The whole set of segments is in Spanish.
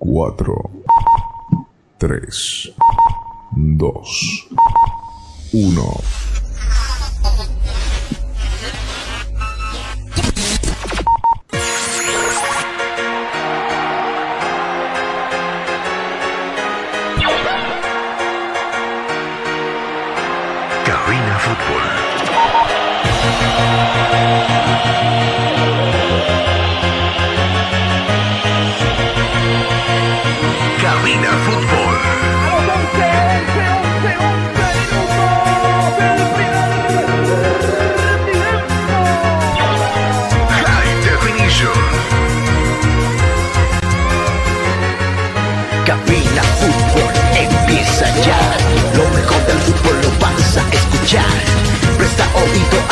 4, 3, 2, 1.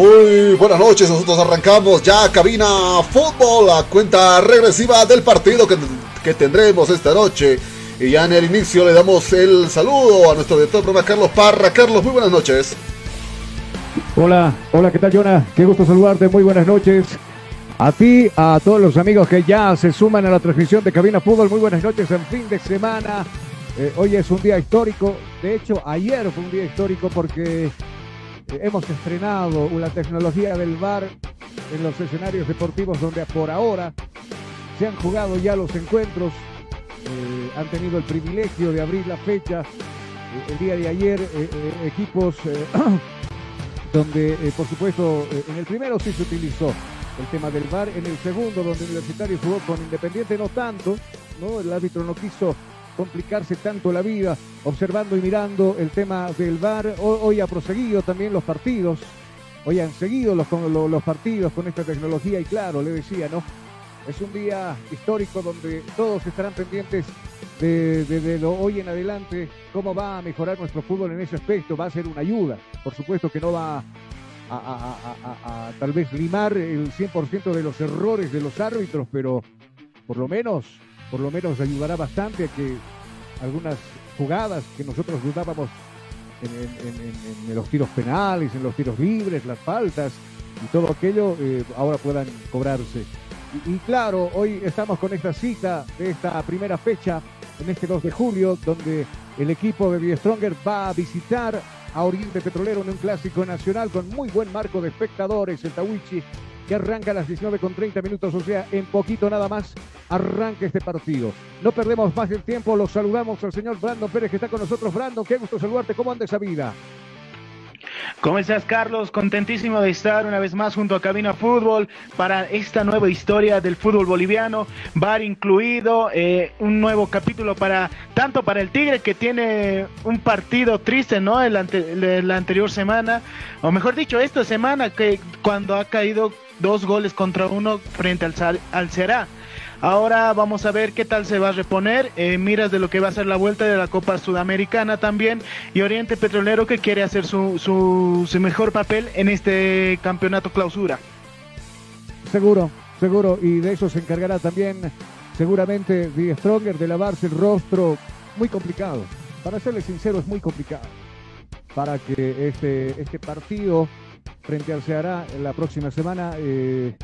Muy buenas noches, nosotros arrancamos ya cabina fútbol, la cuenta regresiva del partido que, que tendremos esta noche. Y ya en el inicio le damos el saludo a nuestro director programa Carlos Parra. Carlos, muy buenas noches. Hola, hola, ¿qué tal, Jonah? Qué gusto saludarte, muy buenas noches. A ti, a todos los amigos que ya se suman a la transmisión de Cabina Fútbol, muy buenas noches en fin de semana. Eh, hoy es un día histórico, de hecho, ayer fue un día histórico porque hemos estrenado la tecnología del VAR en los escenarios deportivos donde por ahora se han jugado ya los encuentros, eh, han tenido el privilegio de abrir la fecha. Eh, el día de ayer, eh, equipos donde por supuesto en el primero sí se utilizó el tema del VAR, en el segundo donde Universitario jugó con Independiente no tanto, ¿no? El árbitro no quiso complicarse tanto la vida observando y mirando el tema del VAR. Ho- Hoy, ha proseguido también los partidos, hoy han seguido los, los partidos con esta tecnología y claro, le decía, ¿no? Es un día histórico donde todos estarán pendientes de, de- de lo hoy en adelante, cómo va a mejorar nuestro fútbol en ese aspecto, va a ser una ayuda. Por supuesto que no va a- a- a- a tal vez limar el 100% de los errores de los árbitros, pero por lo menos, por lo menos ayudará bastante a que algunas jugadas que nosotros dudábamos en, los tiros penales, en los tiros libres, las faltas y todo aquello, eh, ahora puedan cobrarse. Y, claro, hoy estamos con esta cita de esta primera fecha, en este 2 de julio, donde el equipo de Stronger va a visitar a Oriente Petrolero en un clásico nacional con muy buen marco de espectadores, el Tawichi, que arranca a las 19 con 30 minutos, o sea, en poquito nada más arranca este partido. No perdemos más el tiempo, los saludamos al señor Brandon Pérez que está con nosotros. Brandon, qué gusto saludarte, ¿cómo anda esa vida? ¿Cómo estás, Carlos? Contentísimo de estar una vez más junto a Cabina Fútbol para esta nueva historia del fútbol boliviano, VAR incluido, eh, un nuevo capítulo para tanto para el Tigre que tiene un partido triste, ¿no? El ante- la anterior semana, o mejor dicho, esta semana que cuando ha caído dos goles contra uno frente al, al Ceará. Ahora vamos a ver qué tal se va a reponer. eh, miras de lo que va a ser la vuelta de la Copa Sudamericana también. Y Oriente Petrolero que quiere hacer su, su, mejor papel en este campeonato clausura. Seguro, seguro, y de eso se encargará también seguramente Die Stronger de lavarse el rostro. Muy complicado, para serle sincero, es muy complicado para que este, este partido frente al Ceará la próxima semana eh,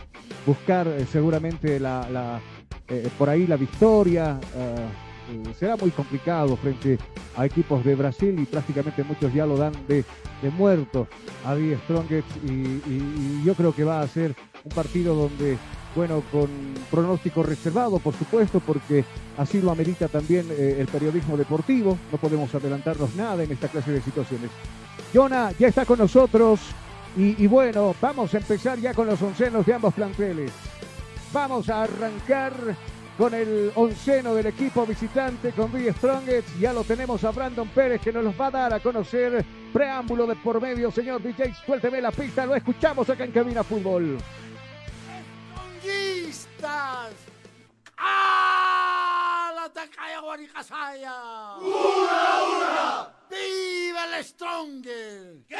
buscar eh, seguramente la, eh, por ahí la victoria. ah, eh, será muy complicado frente a equipos de Brasil y prácticamente muchos ya lo dan de, de muerto a Die Strongest y, yo creo que va a ser un partido donde bueno, con pronóstico reservado, por supuesto, porque así lo amerita también eh, el periodismo deportivo. No podemos adelantarnos nada en esta clase de situaciones. Jonah ya está con nosotros y, y bueno, vamos a empezar ya con los oncenos de ambos planteles. Vamos a arrancar con el onceno del equipo visitante con Big Strongest. Ya lo tenemos a Brandon Pérez que nos los va a dar a conocer. Preámbulo de por medio, señor DJ. Suélteme la pista, lo escuchamos acá en Cabina Fútbol. Strongistas. ¡Ah! La Takaya Guaricasaya. ¡Una, una! ¡Viva el Strongest!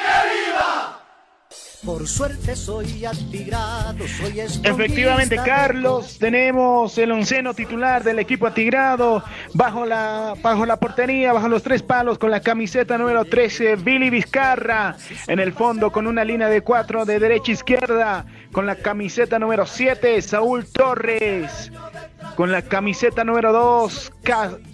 Por suerte soy atigrado, soy Efectivamente, Carlos, tenemos el onceno titular del equipo atigrado bajo la, bajo la portería, bajo los tres palos, con la camiseta número 13, Billy Vizcarra. En el fondo, con una línea de cuatro de derecha a izquierda, con la camiseta número 7, Saúl Torres. Con la camiseta número 2,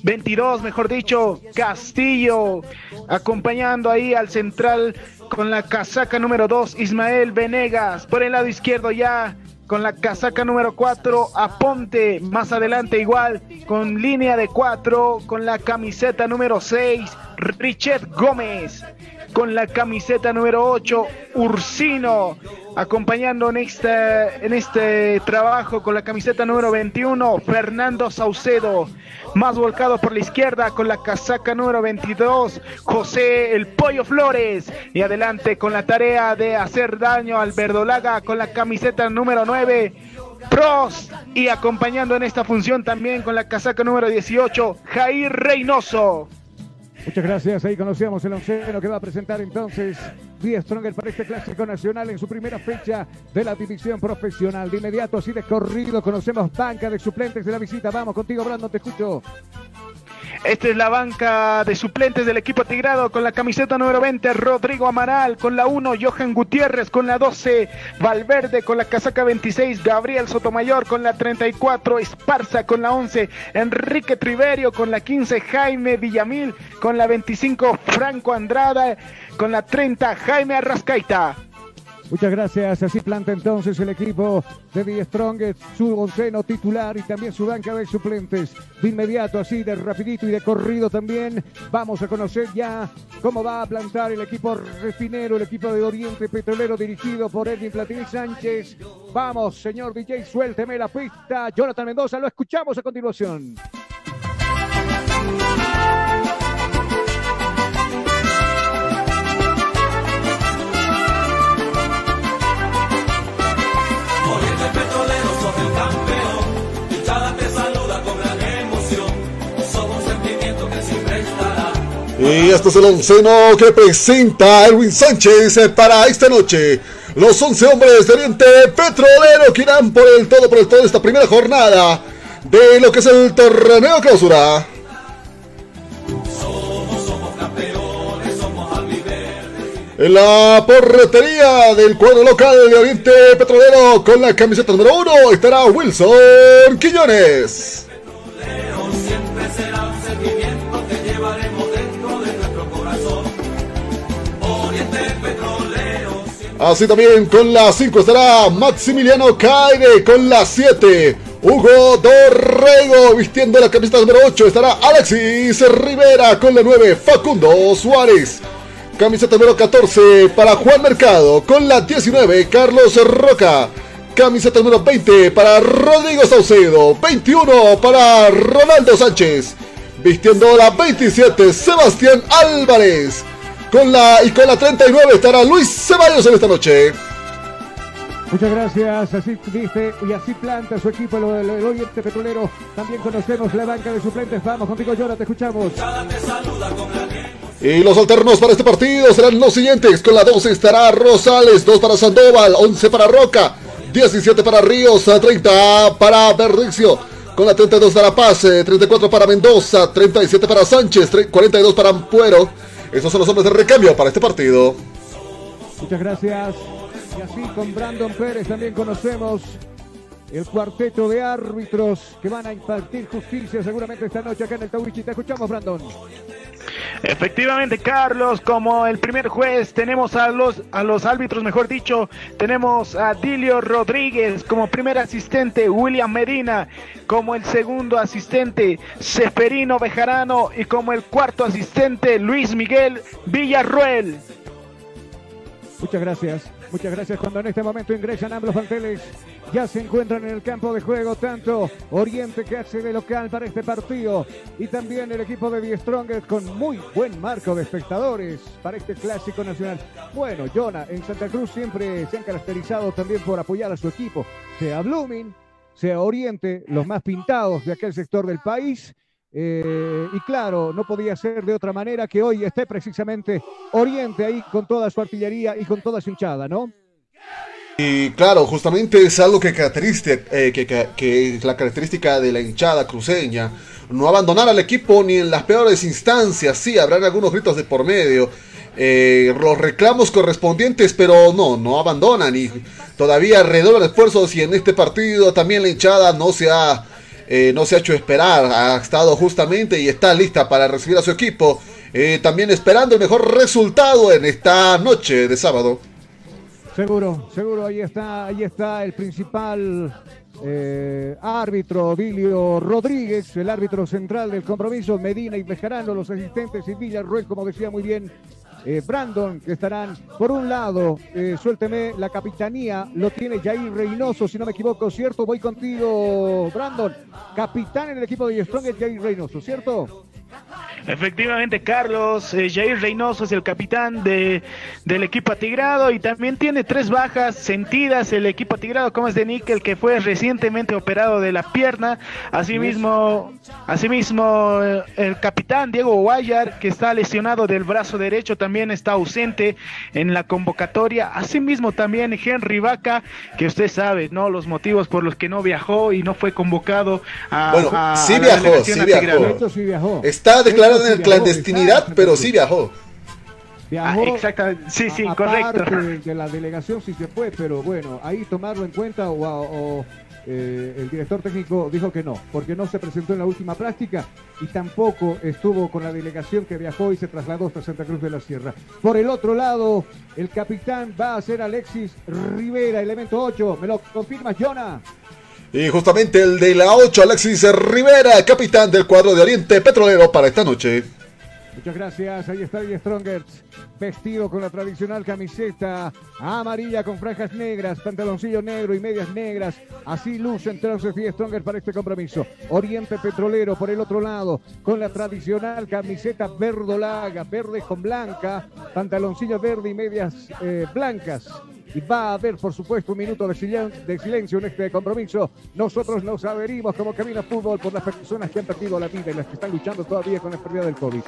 22, mejor dicho, Castillo, acompañando ahí al central con la casaca número 2, Ismael Venegas. Por el lado izquierdo ya con la casaca número 4, Aponte. Más adelante igual con línea de 4, con la camiseta número 6, Richard Gómez. Con la camiseta número 8, Ursino. Acompañando en este, en este trabajo con la camiseta número 21, Fernando Saucedo. Más volcado por la izquierda con la casaca número 22, José El Pollo Flores. Y adelante con la tarea de hacer daño al Verdolaga con la camiseta número 9, Pros. Y acompañando en esta función también con la casaca número 18, Jair Reynoso. Muchas gracias. Ahí conocíamos el onceno que va a presentar entonces Die Stronger para este clásico nacional en su primera fecha de la división profesional. De inmediato, así de corrido, conocemos banca de suplentes de la visita. Vamos contigo, Brandon, te escucho. Esta es la banca de suplentes del equipo tigrado con la camiseta número 20, Rodrigo Amaral, con la 1, Johan Gutiérrez, con la 12, Valverde, con la casaca 26, Gabriel Sotomayor, con la 34, Esparza, con la 11, Enrique Triverio, con la 15, Jaime Villamil, con la 25, Franco Andrada, con la 30, Jaime Arrascaita. Muchas gracias. Así planta entonces el equipo de The Strongest, su onceno titular y también su banca de suplentes. De inmediato, así de rapidito y de corrido también, vamos a conocer ya cómo va a plantar el equipo refinero, el equipo de Oriente Petrolero dirigido por Edwin Platini Sánchez. Vamos, señor DJ, suélteme la pista. Jonathan Mendoza, lo escuchamos a continuación. Y este es el onceno que presenta Erwin Sánchez eh, para esta noche. Los 11 hombres de Oriente Petrolero que irán por el todo por el todo esta primera jornada de lo que es el torneo clausura. En la portería del cuadro local de Oriente Petrolero con la camiseta número 1 estará Wilson Quiñones. Así también con la 5 estará Maximiliano Caire con la 7. Hugo Dorrego vistiendo la camiseta número 8 estará Alexis Rivera con la 9. Facundo Suárez. Camiseta número 14 para Juan Mercado con la 19. Carlos Roca. Camiseta número 20 para Rodrigo Saucedo. 21 para Ronaldo Sánchez. Vistiendo la 27 Sebastián Álvarez. Con la y con la 39 estará Luis Ceballos en esta noche. Muchas gracias, así dice y así planta su equipo el, Oriente Petrolero. También conocemos la banca de suplentes. Vamos contigo, Jonathan, te escuchamos. Y los alternos para este partido serán los siguientes. Con la 12 estará Rosales, 2 para Sandoval, 11 para Roca, 17 para Ríos, 30 para Verdicio. Con la 32 estará Paz, eh, 34 para Mendoza, 37 para Sánchez, tre- 42 para Ampuero. Esos son los hombres de recambio para este partido. Muchas gracias. Y así con Brandon Pérez también conocemos el cuarteto de árbitros que van a impartir justicia seguramente esta noche acá en el Tawichi. Te escuchamos, Brandon. Efectivamente, Carlos, como el primer juez, tenemos a los, a los árbitros, mejor dicho, tenemos a Dilio Rodríguez como primer asistente, William Medina como el segundo asistente, Seferino Bejarano y como el cuarto asistente, Luis Miguel Villarruel. Muchas gracias. Muchas gracias cuando en este momento ingresan ambos planteles. Ya se encuentran en el campo de juego tanto Oriente que hace de local para este partido y también el equipo de Die Strongest con muy buen marco de espectadores para este clásico nacional. Bueno, Jonah, en Santa Cruz siempre se han caracterizado también por apoyar a su equipo, sea Blooming, sea Oriente, los más pintados de aquel sector del país. Eh, y claro, no podía ser de otra manera que hoy esté precisamente Oriente ahí con toda su artillería y con toda su hinchada, ¿no? Y claro, justamente es algo que caracteriza, eh, que, que- es la característica de la hinchada cruceña. No abandonar al equipo ni en las peores instancias. Sí, habrán algunos gritos de por medio. eh, los reclamos correspondientes, pero no, no abandonan y todavía redoblan esfuerzos y en este partido también la hinchada no se ha, eh, no se ha hecho esperar, ha estado justamente y está lista para recibir a su equipo, eh, también esperando el mejor resultado en esta noche de sábado. Seguro, seguro, ahí está, ahí está el principal eh, árbitro, Vilio Rodríguez, el árbitro central del compromiso, Medina y Bejarano, los asistentes y Villarruel, como decía muy bien eh, Brandon, que estarán por un lado, eh, suélteme, la capitanía lo tiene Jair Reynoso, si no me equivoco, ¿cierto? Voy contigo, Brandon. Capitán en el equipo de Strong es Jair Reynoso, ¿cierto? Efectivamente, Carlos, eh, Jair Reynoso es el capitán de, del equipo atigrado y también tiene tres bajas sentidas el equipo atigrado, como es de Nickel, que fue recientemente operado de la pierna. Asimismo, asimismo eh, el capitán Diego Guayar, que está lesionado del brazo derecho, también está ausente en la convocatoria. Asimismo, también Henry Vaca, que usted sabe, ¿no? Los motivos por los que no viajó y no fue convocado a, Bueno, a- sí a viajó, sí viajó. sí viajó. Está declarado En sí clandestinidad, viajó, pero sí viajó. Viajó. Ah, exactamente, sí, sí, A- correcto. de la delegación sí se fue, pero bueno, ahí tomarlo en cuenta o, o, eh, el director técnico dijo que no, porque no se presentó en la última práctica y tampoco estuvo con la delegación que viajó y se trasladó hasta Santa Cruz de la Sierra. Por el otro lado, el capitán va a ser Alexis Rivera, elemento 8. ¿Me lo confirmas, Jonah? Y justamente el de la 8, Alexis Rivera, capitán del cuadro de Oriente Petrolero para esta noche. Muchas gracias. Ahí está el Strongers, vestido con la tradicional camiseta amarilla con franjas negras, pantaloncillo negro y medias negras. Así luce entonces Die Strongers para este compromiso. Oriente Petrolero por el otro lado, con la tradicional camiseta verdolaga, verde con blanca, pantaloncillo verde y medias eh, blancas. Y va a haber, por supuesto, un minuto de silen- de silencio en este compromiso. Nosotros nos adherimos como Camina Fútbol por las personas que han perdido la vida y las que están luchando todavía con la pérdida del COVID.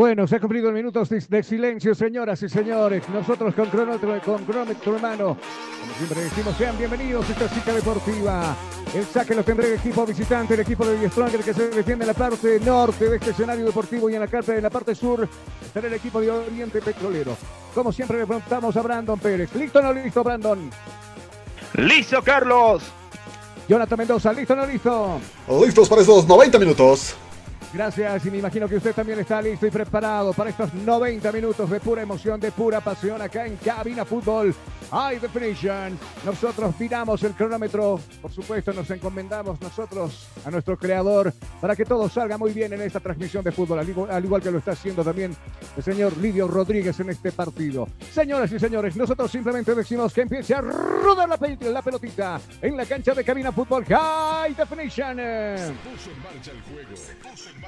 Bueno, se ha cumplido el minuto de silencio, señoras y señores. Nosotros con cronómetro, con cronómetro en mano. Como siempre decimos, sean bienvenidos a esta cita deportiva. El saque lo tendrá el equipo visitante, el equipo de Die Stronger que se defiende en la parte norte de este escenario deportivo y en la carta de la parte sur estará el equipo de Oriente Petrolero. Como siempre le preguntamos a Brandon Pérez. ¿Listo o no listo, Brandon? Listo, Carlos. Jonathan Mendoza, ¿listo o no listo? Listos para esos 90 minutos. Gracias y me imagino que usted también está listo y preparado para estos 90 minutos de pura emoción, de pura pasión acá en Cabina Fútbol High Definition. Nosotros miramos el cronómetro, por supuesto nos encomendamos nosotros a nuestro creador para que todo salga muy bien en esta transmisión de fútbol, al igual, al igual que lo está haciendo también el señor Lidio Rodríguez en este partido. Señoras y señores, nosotros simplemente decimos que empiece a rodar la, pel- la pelotita en la cancha de Cabina Fútbol High Definition. puso en marcha el juego. Se puso en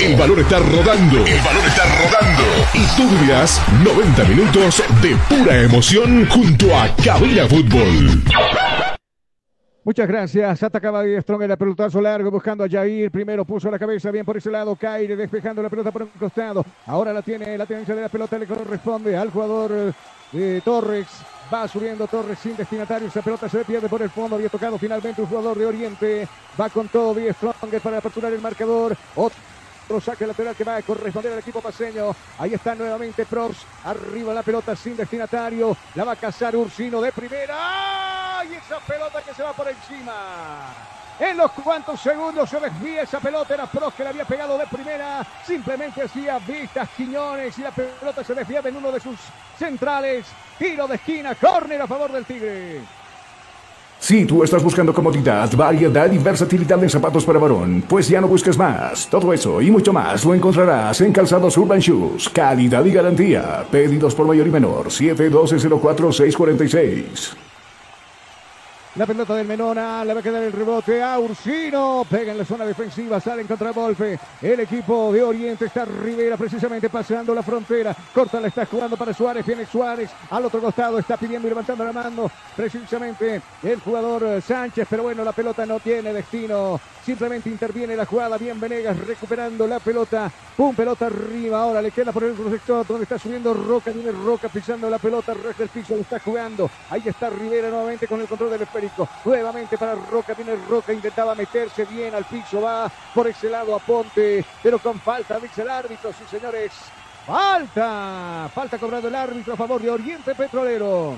El valor está rodando. El valor está rodando. Y tú vivirás 90 minutos de pura emoción junto a Cabina Fútbol. Muchas gracias. Atacaba Strong en el pelotazo largo buscando a Jair. Primero puso la cabeza bien por ese lado. Caire despejando la pelota por un costado. Ahora la tiene la tenencia de la pelota. Le corresponde al jugador eh, Torres. Va subiendo Torres sin destinatario. Esa pelota se pierde por el fondo. Había tocado finalmente un jugador de Oriente. Va con todo Die Strong para aperturar el marcador. Otro saque lateral que va a corresponder al equipo paseño. Ahí está nuevamente Prost. Arriba la pelota sin destinatario. La va a cazar Ursino de primera. Y esa pelota que se va por encima. En los cuantos segundos se desvía esa pelota. Era Prost que le había pegado de primera. Simplemente hacía vistas Quiñones. Y la pelota se desviaba en uno de sus centrales. Tiro de esquina. Córner a favor del Tigre. Si tú estás buscando comodidad, variedad y versatilidad en zapatos para varón, pues ya no busques más. Todo eso y mucho más lo encontrarás en Calzados Urban Shoes. Calidad y garantía. Pedidos por mayor y menor. 712-04-646. La pelota del Menona, le va a quedar el rebote a Ursino. Pega en la zona defensiva, sale en contragolpe. El equipo de Oriente está Rivera precisamente pasando la frontera. Corta la está jugando para Suárez. Viene Suárez al otro costado. Está pidiendo y levantando la mano. Precisamente el jugador eh, Sánchez. Pero bueno, la pelota no tiene destino. Simplemente interviene la jugada. Bien Venegas recuperando la pelota. Pum, pelota arriba. Ahora le queda por el otro sector donde está subiendo Roca. Viene Roca pisando la pelota. Reja el piso. Lo está jugando. Ahí está Rivera nuevamente con el control del Nuevamente para Roca. Viene Roca. Intentaba meterse bien al piso. Va por ese lado a Ponte. Pero con falta. Dice el árbitro. Sí, señores. Falta. Falta cobrado el árbitro a favor de Oriente Petrolero.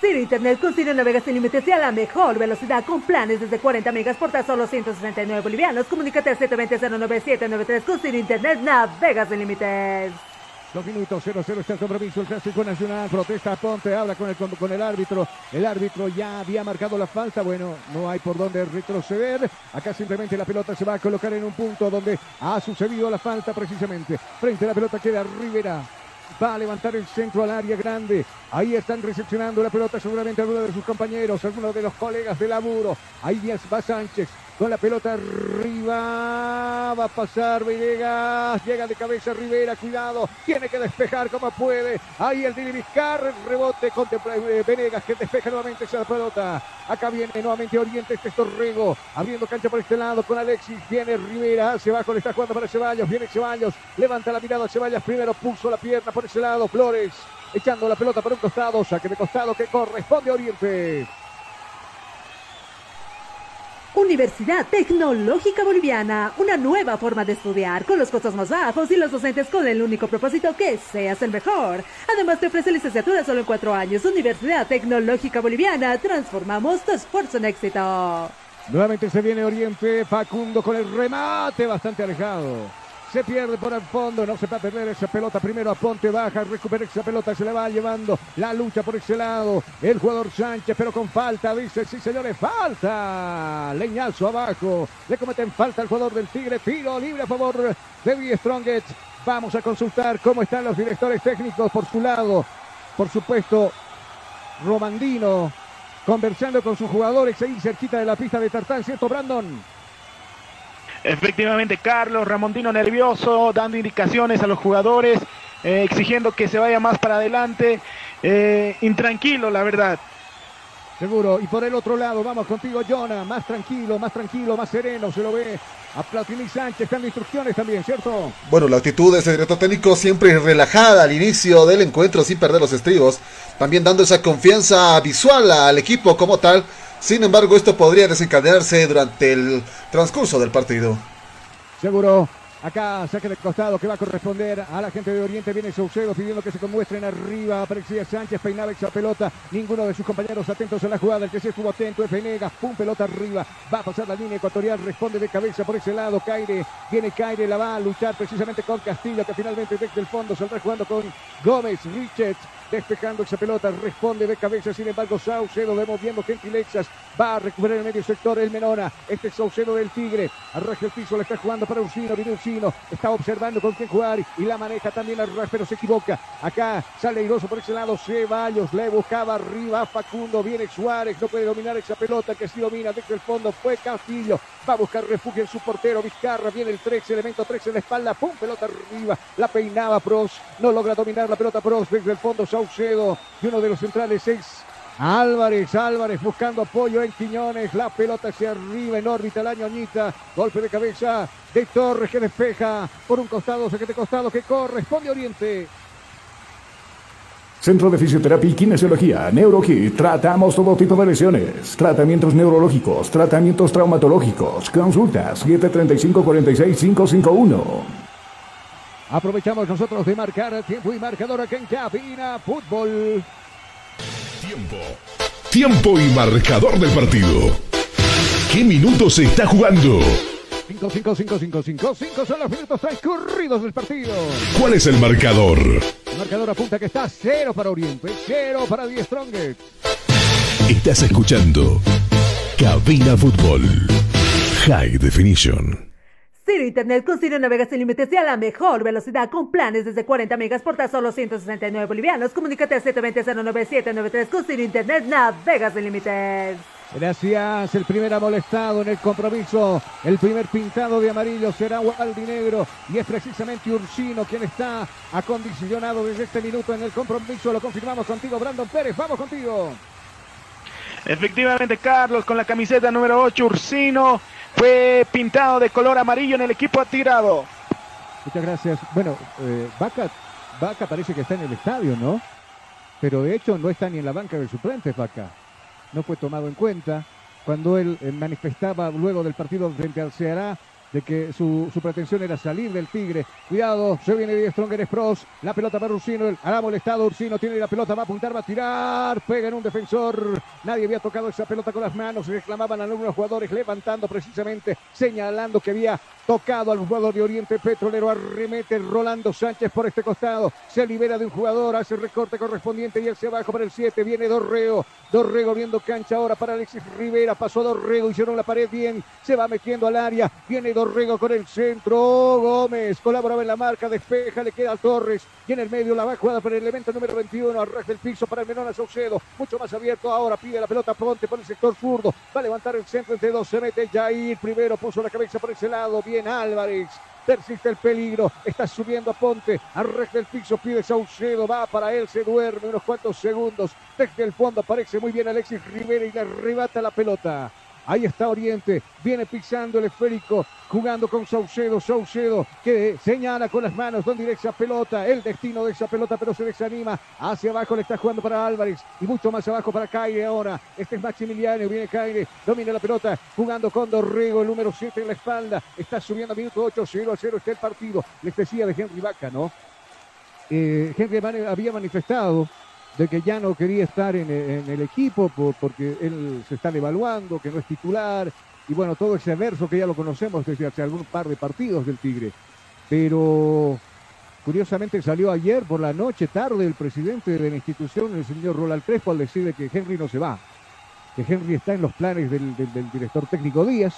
Ciro Internet con Ciro Navegas sin límites y a la mejor velocidad con planes desde 40 megas por tan solo 169 bolivianos. Comunícate al 720-09793 con Ciro Internet Navegas sin límites. Dos minutos, 0-0 está el compromiso, el clásico nacional, protesta Ponte, habla con el, con, el árbitro, el árbitro ya había marcado la falta, bueno, no hay por dónde retroceder, acá simplemente la pelota se va a colocar en un punto donde ha sucedido la falta precisamente, frente a la pelota queda Rivera, va a levantar el centro al área grande. Ahí están recepcionando la pelota seguramente algunos de sus compañeros, algunos de los colegas de laburo. Ahí va Sánchez con la pelota arriba. Va a pasar Venegas. Llega de cabeza Rivera. Cuidado. Tiene que despejar como puede. Ahí el Dini Vizcar. Rebote contempla eh, Venegas que despeja nuevamente esa pelota. Acá viene nuevamente Oriente. Este es Torrego. Abriendo cancha por este lado con Alexis. Viene Rivera. Hacia abajo le está jugando para Ceballos. Viene Ceballos. Levanta la mirada a. Primero puso la pierna por ese lado. Flores. Echando la pelota por un costado. Saque de costado que corresponde a Oriente. Universidad Tecnológica Boliviana, una nueva forma de estudiar con los costos más bajos y los docentes con el único propósito que seas el mejor. Además te ofrece licenciatura solo en cuatro años. Universidad Tecnológica Boliviana, transformamos tu esfuerzo en éxito. Nuevamente se viene Oriente, Facundo con el remate bastante alejado. Se pierde por el fondo, no se va a perder esa pelota. Primero a Ponte baja, recupera esa pelota, se le va llevando la lucha por ese lado. El jugador Sánchez, pero con falta, dice, sí señores, falta. Leñazo abajo, le cometen falta al jugador del Tigre. Tiro libre a favor de Die Strongest. Vamos a consultar cómo están los directores técnicos por su lado. Por supuesto, Romandino conversando con sus jugadores ahí cerquita de la pista de Tartán, ¿cierto, Brandon? Efectivamente, Carlos Ramontino nervioso, dando indicaciones a los jugadores, eh, exigiendo que se vaya más para adelante. Eh, intranquilo, la verdad. Seguro. Y por el otro lado, vamos contigo, Jonah. Más tranquilo, más tranquilo, más sereno. Se lo ve a Platini Sánchez. Están instrucciones también, ¿cierto? Bueno, la actitud de ese director técnico siempre relajada al inicio del encuentro, sin perder los estribos. También dando esa confianza visual al equipo como tal. Sin embargo, esto podría desencadenarse durante el transcurso del partido. Seguro. Acá saque de costado que va a corresponder a la gente de Oriente. Viene Saucedo pidiendo que se conmuestren arriba. Aparecía Sánchez, peinaba esa pelota. Ninguno de sus compañeros atentos a la jugada. El que se estuvo atento es Venegas. Pum, pelota arriba. Va a pasar la línea ecuatorial. Responde de cabeza por ese lado. Caire. Viene Caire. La va a luchar precisamente con Castillo. Que finalmente desde el fondo saldrá jugando con Gómez. Richards despejando esa pelota, responde de cabeza, sin embargo Saucedo demoviendo Gentilexas, va a recuperar el medio sector el Menona, este es Saucedo del Tigre, arraja el piso, le está jugando para Ursino, viene Ursino, está observando con quién jugar y la maneja también Arras, pero se equivoca, acá sale airoso por ese lado, Ceballos, le buscaba arriba Facundo, viene Suárez, no puede dominar esa pelota que sí domina desde el fondo, fue Castillo, Va a buscar refugio en su portero. Vizcarra. Viene el 3, elemento 3 en la espalda. Pum, pelota arriba. La peinaba Pros. No logra dominar la pelota Pros. Desde el fondo. Y uno de los centrales es Álvarez, Álvarez buscando apoyo en Quiñones, la pelota hacia arriba en órbita, la ñoñita, golpe de cabeza de Torres que despeja por un costado, de costado que corresponde Oriente. Centro de Fisioterapia y Kinesiología, NeuroKit. Tratamos todo tipo de lesiones. Tratamientos neurológicos, tratamientos traumatológicos. Consultas 735-46551. Aprovechamos nosotros de marcar tiempo y marcador aquí en Cabina Fútbol. Tiempo. Tiempo y marcador del partido. ¿Qué minutos se está jugando? 5, 5, 5, 5, 5, 5 son los minutos transcurridos del partido. ¿Cuál es el marcador? El marcador apunta que está 0 para Oriente, 0 para Die Strongest. Estás escuchando Cabina Fútbol. High Definition. Ciro Internet con Ciro navegas sin límites y a la mejor velocidad con planes desde 40 megas por tan solo 169 bolivianos. Comunícate al 720-09793 con Ciro Internet navegas sin límites. Gracias, el primer amolestado en el compromiso, el primer pintado de amarillo será Negro y es precisamente Ursino quien está acondicionado desde este minuto en el compromiso. Lo confirmamos contigo, Brandon Pérez, vamos contigo. Efectivamente, Carlos, con la camiseta número 8, Ursino, fue pintado de color amarillo en el equipo atirado. Muchas gracias. Bueno, eh, Vaca, Vaca parece que está en el estadio, ¿no? Pero de hecho no está ni en la banca de suplentes, Vaca. No fue tomado en cuenta cuando él eh, manifestaba luego del partido frente al Ceará de que su, pretensión era salir del Tigre. Cuidado, se viene de Stronger Pros. La pelota para Ursino. El, hará molestado. Ursino tiene la pelota, va a apuntar, va a tirar. Pega en un defensor. Nadie había tocado esa pelota con las manos. Reclamaban a algunos jugadores levantando precisamente, señalando que había tocado al jugador de Oriente Petrolero. Arremete Rolando Sánchez por este costado. Se libera de un jugador, hace el recorte correspondiente y él se baja para el 7. Viene Dorrego. Dorrego viendo cancha ahora para Alexis Rivera. Pasó Dorrego, hicieron la pared bien. Se va metiendo al área. Viene Dorrego con el centro. Gómez colaboraba en la marca, despeja, le queda a Torres. Y en el medio la va jugada para el elemento número 21. Arrastra del piso para el Menona Saucedo. Mucho más abierto ahora. Pide la pelota Ponte por el sector zurdo. Va a levantar el centro entre dos. Se mete Jair. Primero puso la cabeza por ese lado. Bien Álvarez. Persiste el peligro. Está subiendo a Ponte. Arrastra el piso. Pide Saucedo. Va para él. Se duerme unos cuantos segundos. Desde el fondo aparece muy bien Alexis Rivera y le arrebata la pelota. Ahí está Oriente, viene pisando el esférico, jugando con Saucedo, Saucedo que señala con las manos donde irá esa pelota, el destino de esa pelota, pero se desanima. Hacia abajo le está jugando para Álvarez y mucho más abajo para Caire ahora. Este es Maximiliano, viene Caire, domina la pelota, jugando con Dorrego, el número 7 en la espalda. Está subiendo a minuto 8, 0 a 0 está el partido. Les decía de Henry Vaca, ¿no? Eh, Henry había manifestado de que ya no quería estar en, el equipo porque él se está devaluando, que no es titular, y bueno, todo ese verso que ya lo conocemos desde hace algún par de partidos del Tigre. Pero curiosamente salió ayer por la noche, tarde, el presidente de la institución, el señor Roland Crespo, al decirle que Henry no se va, que Henry está en los planes del, director técnico Díaz.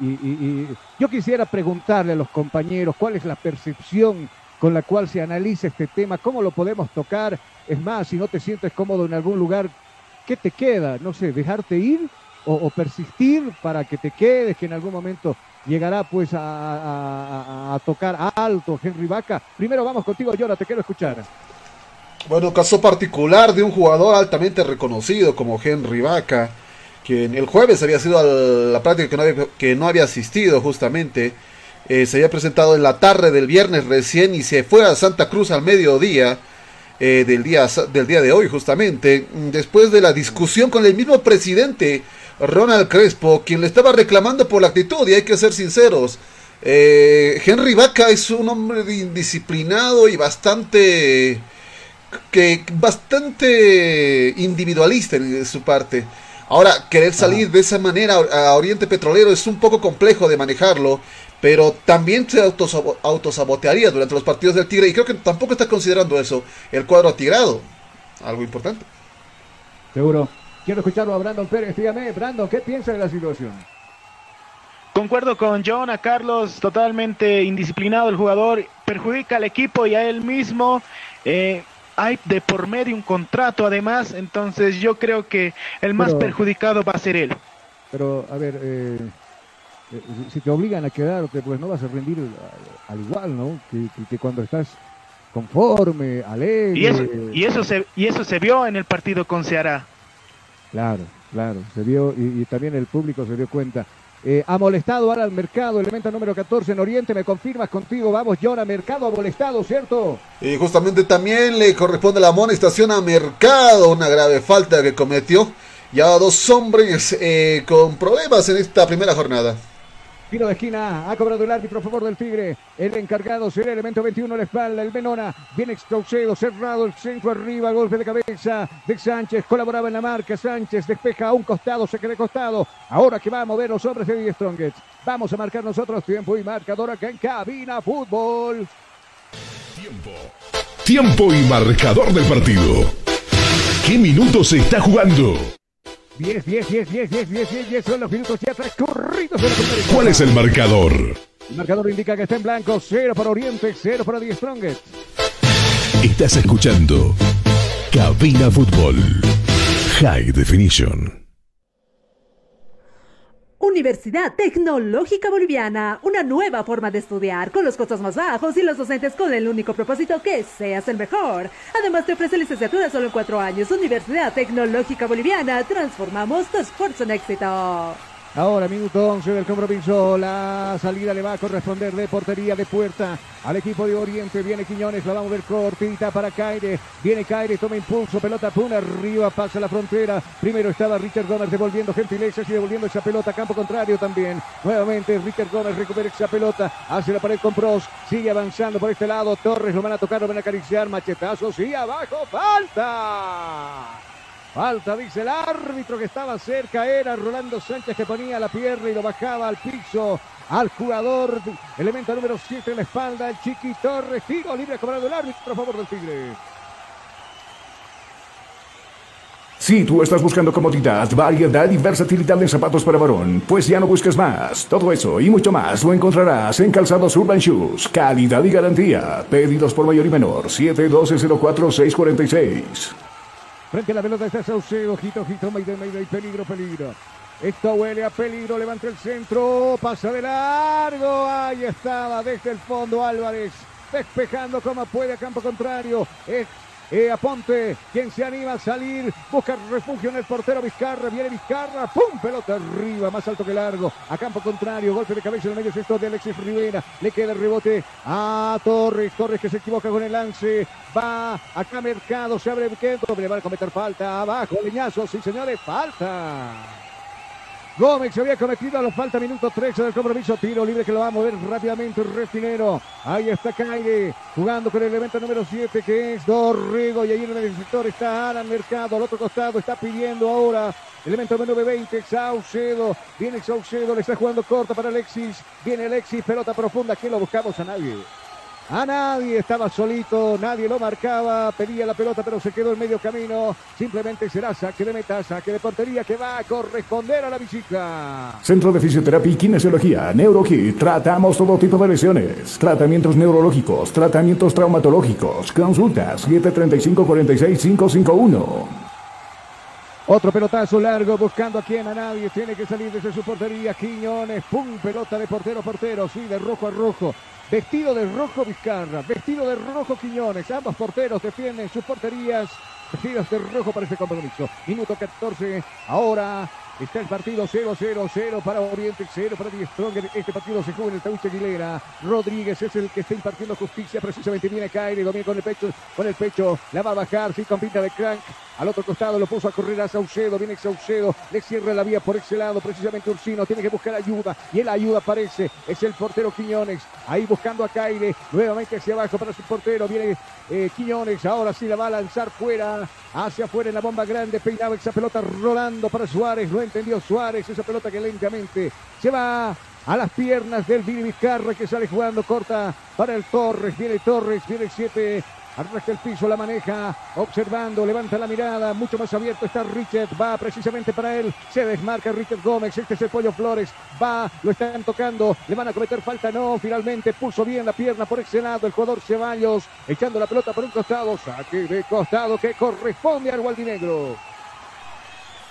y yo quisiera preguntarle a los compañeros cuál es la percepción con la cual se analiza este tema, cómo lo podemos tocar. Es más, si no te sientes cómodo en algún lugar, ¿qué te queda? No sé, dejarte ir o, persistir para que te quedes, que en algún momento llegará pues a, tocar alto Henry Vaca. Primero vamos contigo, Yora, te quiero escuchar. Bueno, caso particular de un jugador altamente reconocido como Henry Vaca, quien el jueves había sido a la práctica que no había, que no había asistido justamente eh, se había presentado en la tarde del viernes recién y se fue a Santa Cruz al mediodía eh, del, día, del día de hoy justamente, después de la discusión con el mismo presidente Ronald Crespo, quien le estaba reclamando por la actitud, y hay que ser sinceros. Eh, Henry Vaca es un hombre indisciplinado y bastante que bastante individualista en su parte. Ahora, querer salir de esa manera a Oriente Petrolero es un poco complejo de manejarlo pero también se autosabotearía durante los partidos del Tigre y creo que tampoco está considerando eso el cuadro tirado. Algo importante. Seguro. Quiero escucharlo a Brandon Pérez. Dígame, Brandon, ¿qué piensa de la situación? Concuerdo con John, a Carlos, totalmente indisciplinado el jugador, perjudica al equipo y a él mismo. Eh, hay de por medio un contrato además, entonces yo creo que el más perjudicado va a ser él. Pero, a ver, eh, si te obligan a quedarte, pues no vas a rendir al, al igual, ¿no? Que, que- que cuando estás conforme, alegre. Y eso, y, eso se, y eso se vio en el partido con Ceará. Claro, claro, se vio y, y también el público se dio cuenta. Eh, ha molestado ahora al mercado, elemento número 14 en Oriente, me confirmas contigo, vamos, Jonah, mercado ha molestado, ¿cierto? Y justamente también le corresponde la amonestación a Mercado, una grave falta que cometió. Ya dos hombres eh, con problemas en esta primera jornada. Tiro de esquina, ha cobrado el árbitro a favor del Tigre. El encargado será el elemento 21 a la espalda. El Menona viene Caucedo, cerrado el centro arriba, golpe de cabeza de Sánchez. Colaboraba en la marca. Sánchez despeja a un costado, se queda costado. Ahora que va a mover los hombres de Die Strongest. Vamos a marcar nosotros tiempo y marcador acá en Cabina Fútbol. Tiempo y marcador del partido. ¿Qué minutos se está jugando? 10, 10, 10, 10, 10, 10, 10, 10 son los minutos ya transcurridos de la primera. ¿Cuál es el marcador? El marcador indica que está en blanco. 0 para Oriente, 0 para Die Strongest. Estás escuchando Cabina Fútbol High Definition. Universidad Tecnológica Boliviana, una nueva forma de estudiar con los costos más bajos y los docentes con el único propósito que seas el mejor. Además te ofrece licenciatura solo en cuatro años. Universidad Tecnológica Boliviana, transformamos tu esfuerzo en éxito. Ahora, minuto 11 del compromiso. La salida le va a corresponder de portería de puerta al equipo de Oriente. Viene Quiñones, la vamos a ver cortita para Caire. Viene Caire, toma impulso, pelota puna arriba, pasa la frontera. Primero estaba Richard Gómez devolviendo gentilezas y devolviendo esa pelota campo contrario también. Nuevamente Richard Gómez recupera esa pelota, hace la pared con Pros, sigue avanzando por este lado. Torres lo van a tocar, lo van a acariciar, machetazos y abajo, falta. Falta, dice el árbitro que estaba cerca, era Rolando Sánchez que ponía la pierna y lo bajaba al piso al jugador, elemento número 7 en la espalda, el Chiqui Torres, libre cobrado el árbitro a favor del Tigre. Si tú estás buscando comodidad, variedad y versatilidad en zapatos para varón, pues ya no busques más. Todo eso y mucho más lo encontrarás en Calzados Urban Shoes. Calidad y garantía. Pedidos por mayor y menor. 712-04-646. Frente a la pelota está Saucedo, ojito, ojito, Mayday, Mayday, peligro, peligro. Esto huele a peligro, levanta el centro, pasa de largo, ahí estaba, desde el fondo Álvarez, despejando como puede a campo contrario. Eh, Aponte, quien se anima a salir, busca refugio en el portero Vizcarra, viene Vizcarra, ¡pum! Pelota arriba, más alto que largo, a campo contrario, golpe de cabeza en el medio sexto de Alexis Rivera, le queda el rebote a Torres, Torres que se equivoca con el lance, va acá Mercado, se abre el le va a cometer falta, abajo, leñazo, sí señores, falta. Gómez se había cometido la falta, minuto 13 del compromiso, tiro libre que lo va a mover rápidamente Refinero. Ahí está Caire jugando con el elemento número 7 que es Dorrego y ahí en el sector está Alan Mercado, al otro costado está pidiendo ahora elemento número 20, Saucedo, viene Saucedo, le está jugando corta para Alexis, viene Alexis, pelota profunda, que lo buscamos a nadie. A nadie, estaba solito, nadie lo marcaba, pedía la pelota pero se quedó en medio camino. Simplemente será saque de meta, saque de portería que va a corresponder a la visita. Centro de Fisioterapia y Kinesiología, NeuroKit. Tratamos todo tipo de lesiones. Tratamientos neurológicos, tratamientos traumatológicos. Consulta 735-46-551. Otro pelotazo largo buscando a quien a nadie. Tiene que salir desde su portería. Quiñones. Pum, pelota de portero a portero. Sí, de rojo a rojo. Vestido de rojo Vizcarra. Vestido de rojo Quiñones. Ambos porteros defienden sus porterías. Vestidos de rojo para este compromiso. Minuto 14. Ahora Está el partido 0-0, 0 para Oriente, 0 para Die Stronger. Este partido se juega en el Tauche Aguilera. Rodríguez es el que está impartiendo justicia. Precisamente viene Caire, domina con el pecho, con el pecho. La va a bajar, sí, con de crank. Al otro costado lo puso a correr a Saucedo. Viene Saucedo, le cierra la vía por ese lado. Precisamente Ursino tiene que buscar ayuda. Y el ayuda aparece. Es el portero Quiñones. Ahí buscando a Caire. Nuevamente hacia abajo para su portero. Viene eh, Quiñones. Ahora sí la va a lanzar fuera. Hacia afuera en la bomba grande. Peinaba esa pelota rolando para Suárez. No entendió Suárez. Esa pelota que lentamente se va a las piernas del Vini Vizcarra que sale jugando corta para el Torres. Viene Torres. Viene el 7. Arrastra el piso, la maneja, observando, levanta la mirada, mucho más abierto está Richard, va precisamente para él, se desmarca Richard Gómez, este es el Pollo Flores, va, lo están tocando, le van a cometer falta, no, finalmente puso bien la pierna por ese lado el jugador Ceballos, echando la pelota por un costado, saque de costado que corresponde al Gualdinegro.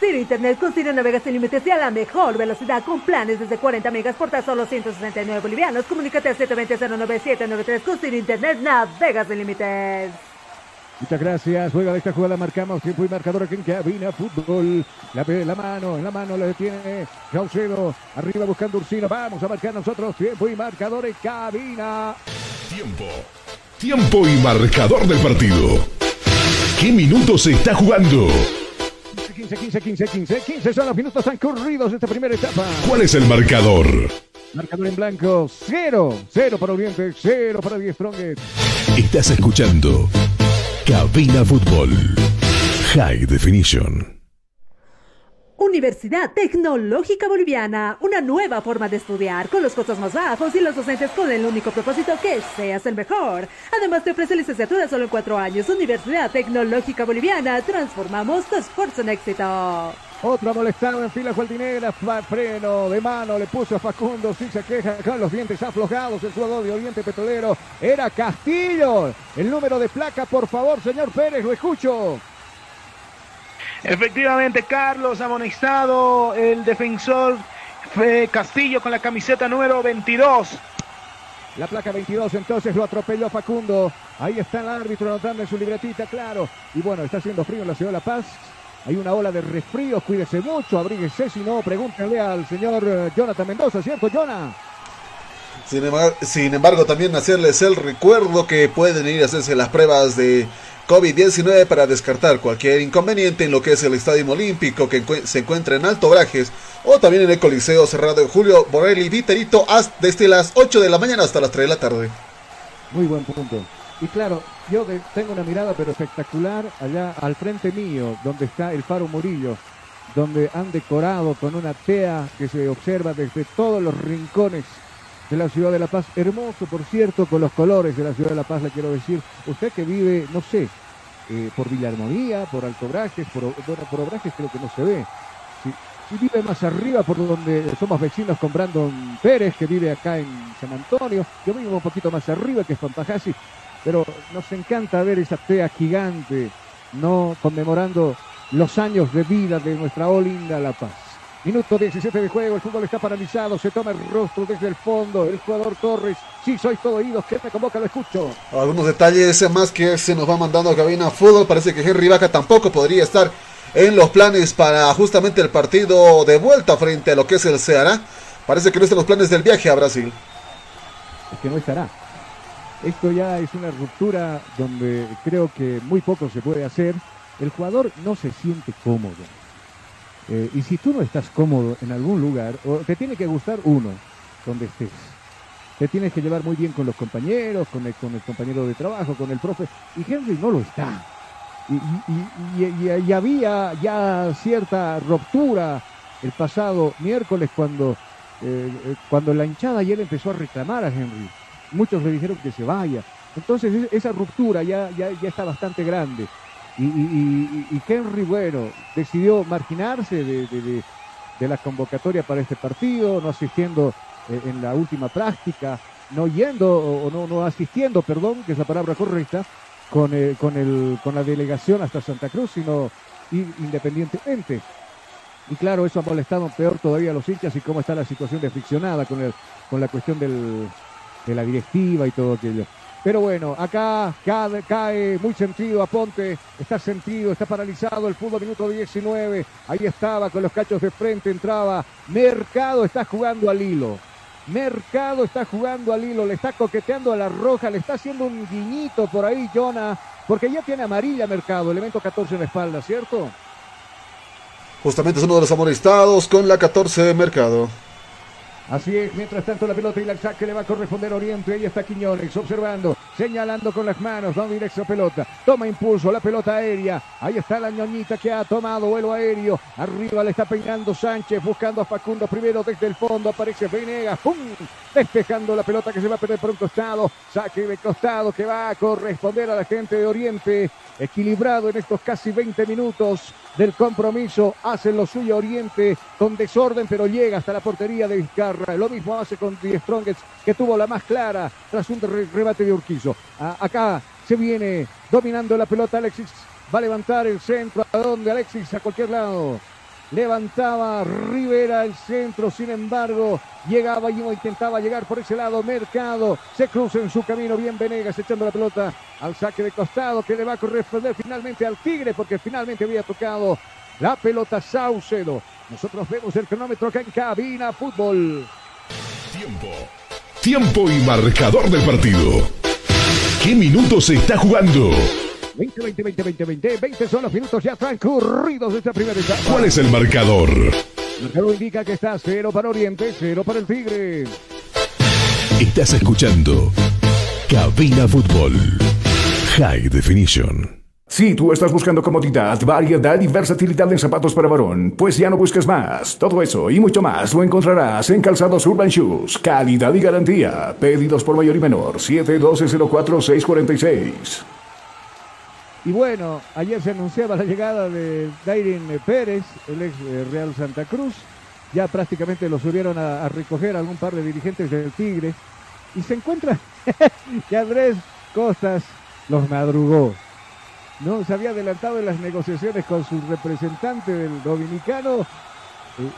Ciro Internet con Ciro navegas sin límites y a la mejor velocidad con planes desde 40 megas por tan solo 169 bolivianos. Comunícate al 720-09793 con Ciro Internet navegas sin límites. Muchas gracias. Juega de esta jugada, marcamos tiempo y marcador aquí en cabina fútbol. La, la mano, en la mano le tiene Caucedo. Arriba buscando Ursino. Vamos a marcar nosotros tiempo y marcador en cabina. Tiempo. Tiempo y marcador del partido. ¿Qué minutos se está jugando? 15, 15, 15, 15, 15 son los minutos transcurridos de esta primera etapa. ¿Cuál es el marcador? Marcador en blanco, cero, cero para Oriente, cero para Die Strongest. Estás escuchando Cabina Fútbol. High Definition. Universidad Tecnológica Boliviana, una nueva forma de estudiar con los costos más bajos y los docentes con el único propósito que seas el mejor. Además te ofrece licenciatura solo en cuatro años. Universidad Tecnológica Boliviana, transformamos tu esfuerzo en éxito. Otro molestado en fila Gualdinegra, freno de mano, le puso a Facundo, sí se queja con los dientes aflojados, el jugador de Oriente Petrolero era Castillo. El número de placa, por favor, señor Pérez, lo escucho. Efectivamente, Carlos amonestado, el defensor fue Castillo con la camiseta número 22. La placa 22 entonces lo atropelló Facundo. Ahí está el árbitro anotando en su libretita, claro. Y bueno, está haciendo frío en la ciudad de La Paz. Hay una ola de resfrío, cuídese mucho, abríguese, si no, pregúntenle al señor eh, Jonathan Mendoza, ¿cierto, Jonah? Sin embargo, sin embargo, también hacerles el recuerdo que pueden ir a hacerse las pruebas de COVID-19 para descartar cualquier inconveniente en lo que es el Estadio Olímpico que se encuentra en Alto Brajes o también en el Coliseo cerrado de Julio Borelli Viterito desde las 8 de la mañana hasta las 3 de la tarde. Muy buen punto. Y claro, yo tengo una mirada pero espectacular allá al frente mío, donde está el Faro Murillo, donde han decorado con una tea que se observa desde todos los rincones de la ciudad de La Paz. Hermoso, por cierto, con los colores de la ciudad de La Paz, le quiero decir. Usted que vive, no sé, eh, por Villa Armonía, por Alto Brajes, por, por Obrajes creo que no se ve. Si, vive más arriba, por donde somos vecinos con Brandon Pérez, que vive acá en San Antonio. Yo vivo un poquito más arriba, que es Pampajasi. Pero nos encanta ver esa tea gigante, no conmemorando los años de vida de nuestra Olinda La Paz. Minuto 17 de juego, el fútbol está paralizado, se toma el rostro desde el fondo, el jugador Torres, sí soy todo oídos, ¿qué me convoca? Lo escucho. Algunos detalles más que se nos va mandando a cabina fútbol, parece que Henry Vaca tampoco podría estar en los planes para justamente el partido de vuelta frente a lo que es el Ceará. Parece que no están los planes del viaje a Brasil. Es que no estará. Esto ya es una ruptura donde creo que muy poco se puede hacer. El jugador no se siente cómodo eh, y si tú no estás cómodo en algún lugar, o te tiene que gustar uno, donde estés. Te tienes que llevar muy bien con los compañeros, con el, con el compañero de trabajo, con el profe. Y Henry no lo está. Y, había ya cierta ruptura el pasado miércoles cuando, eh, eh, cuando la hinchada y él empezó a reclamar a Henry. Muchos le dijeron que se vaya. Entonces esa ruptura ya, ya, ya está bastante grande. Y, Henry, bueno, decidió marginarse de, la convocatoria para este partido, no asistiendo eh, en la última práctica, no yendo o no, no asistiendo, perdón, que es la palabra correcta, con, eh, con, el, con la delegación hasta Santa Cruz, sino independientemente. Y claro, eso ha molestado peor todavía a los hinchas y cómo está la situación de friccionada con, el, con la cuestión del, de la directiva y todo aquello. Pero bueno, acá cae, muy sentido a Ponte, está sentido, está paralizado el fútbol minuto 19. Ahí estaba con los cachos de frente, entraba. Mercado está jugando al hilo. Mercado está jugando al hilo, le está coqueteando a la roja, le está haciendo un guiñito por ahí, Jonah, porque ya tiene amarilla Mercado, elemento 14 en la espalda, ¿cierto? Justamente es uno de los amonestados con la 14 de Mercado. Así es, mientras tanto la pelota y la saque le va a corresponder Oriente. Ahí está Quiñones observando, señalando con las manos, va directo pelota. Toma impulso, la pelota aérea. Ahí está la ñoñita que ha tomado vuelo aéreo. Arriba le está peinando Sánchez, buscando a Facundo primero desde el fondo. Aparece Venegas, ¡pum! Despejando la pelota que se va a perder por un costado. Saque de costado que va a corresponder a la gente de Oriente. Equilibrado en estos casi 20 minutos del compromiso. Hace lo suyo Oriente con desorden, pero llega hasta la portería de Vizcarra. Lo mismo hace con Die Strongest, que tuvo la más clara tras un rebate de Urquizo. acá se viene dominando la pelota Alexis. Va a levantar el centro. ¿A dónde Alexis? A cualquier lado. Levantaba Rivera el centro, sin embargo, llegaba y intentaba llegar por ese lado, Mercado, se cruza en su camino, bien Venegas echando la pelota al saque de costado que le va a corresponder finalmente al Tigre porque finalmente había tocado la pelota Saucedo. Nosotros vemos el cronómetro acá en cabina fútbol. Tiempo. Tiempo y marcador del partido. ¿Qué minutos se está jugando? 20, 20, 20, 20, 20, 20 son los minutos ya transcurridos de esta primera etapa. ¿Cuál es el marcador? El marcador indica que está cero para Oriente, cero para el Tigre. Estás escuchando Cabina Fútbol High Definition. Si tú estás buscando comodidad, variedad y versatilidad en zapatos para varón, pues ya no busques más. Todo eso y mucho más lo encontrarás en Calzados Urban Shoes. Calidad y garantía. Pedidos por mayor y menor. 712-04-646. Y bueno, ayer se anunciaba la llegada de Dairin Pérez, el ex eh, Real Santa Cruz. Ya prácticamente lo subieron a, a recoger algún par de dirigentes del Tigre. Y se encuentra que Andrés Costas los madrugó. No se había adelantado en las negociaciones con su representante del dominicano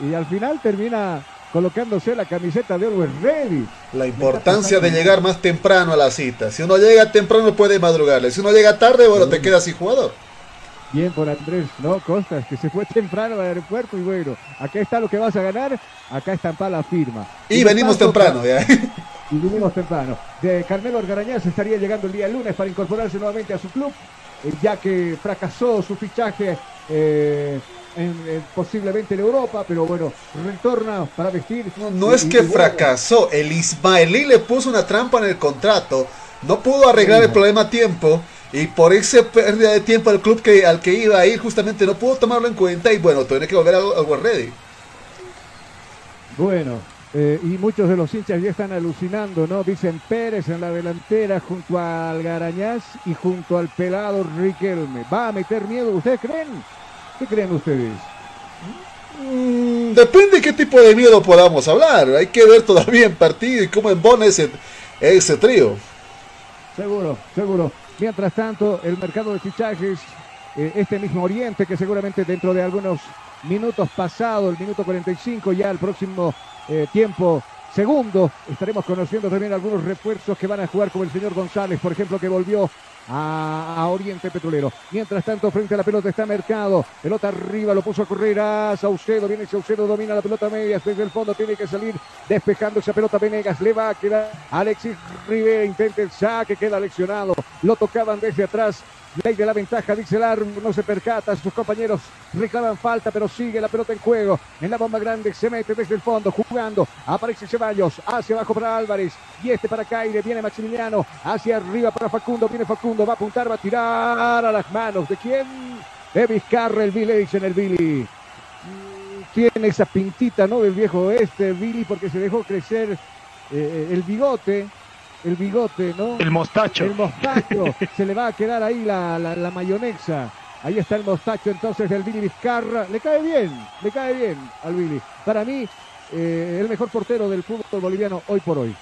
y, y al final termina colocándose la camiseta de Orwell Ready. La importancia de llegar más temprano a la cita. Si uno llega temprano puede madrugarle. Si uno llega tarde, bueno, te quedas sin jugador. Bien por Andrés, ¿no? Costas, que se fue temprano al aeropuerto y bueno, acá está lo que vas a ganar, acá está la firma. Y, venimos paso, temprano, ya. Y vinimos temprano. De Carmelo Argarañaz estaría llegando el día lunes para incorporarse nuevamente a su club, ya que fracasó su fichaje eh, en, en, posiblemente en Europa, pero bueno, retorna para vestir. No, no es que fracasó, el Ismaelí le puso una trampa en el contrato, no pudo arreglar el problema a tiempo. Y por esa pérdida de tiempo al club que, al que iba a ir justamente no pudo tomarlo en cuenta y bueno, tiene que volver al, al Ready. Bueno, eh, y muchos de los hinchas ya están alucinando, ¿no? Dicen Pérez en la delantera junto al Garañaz y junto al pelado Riquelme. ¿Va a meter miedo? ¿Ustedes creen? ¿Qué creen ustedes? Mm, depende de qué tipo de miedo podamos hablar. Hay que ver todavía en partido y cómo embona ese, ese trío. Seguro, seguro. Mientras tanto, el mercado de fichajes, eh, este mismo Oriente, que seguramente dentro de algunos minutos pasado, el minuto 45, ya el próximo eh, tiempo segundo, estaremos conociendo también algunos refuerzos que van a jugar como el señor González, por ejemplo, que volvió a, a, Oriente Petrolero. Mientras tanto, frente a la pelota está Mercado. Pelota arriba, lo puso a correr a Saucedo. Viene Saucedo, domina la pelota media. Desde el fondo tiene que salir despejando esa pelota Venegas. Le va a quedar Alexis Rivera. Intenta el saque, queda leccionado. Lo tocaban desde atrás. Ley de la ventaja, dice árbitro, no se percata, sus compañeros reclaman falta, pero sigue la pelota en juego. En la bomba grande se mete desde el fondo, jugando. Aparece Ceballos, hacia abajo para Álvarez. Y este para Caire, viene Maximiliano. Hacia arriba para Facundo, viene Facundo, va a apuntar, va a tirar a las manos. ¿De quién? De Vizcarra, el dice en el Billy. Tiene esa pintita, ¿no? Del viejo oeste, Billy, porque se dejó crecer eh, el bigote el bigote, ¿no? El mostacho. El mostacho. Se le va a quedar ahí la, la, la, mayonesa. Ahí está el mostacho entonces del Billy Vizcarra. Le cae bien, le cae bien al Billy. Para mí, eh, el mejor portero del fútbol boliviano hoy por hoy.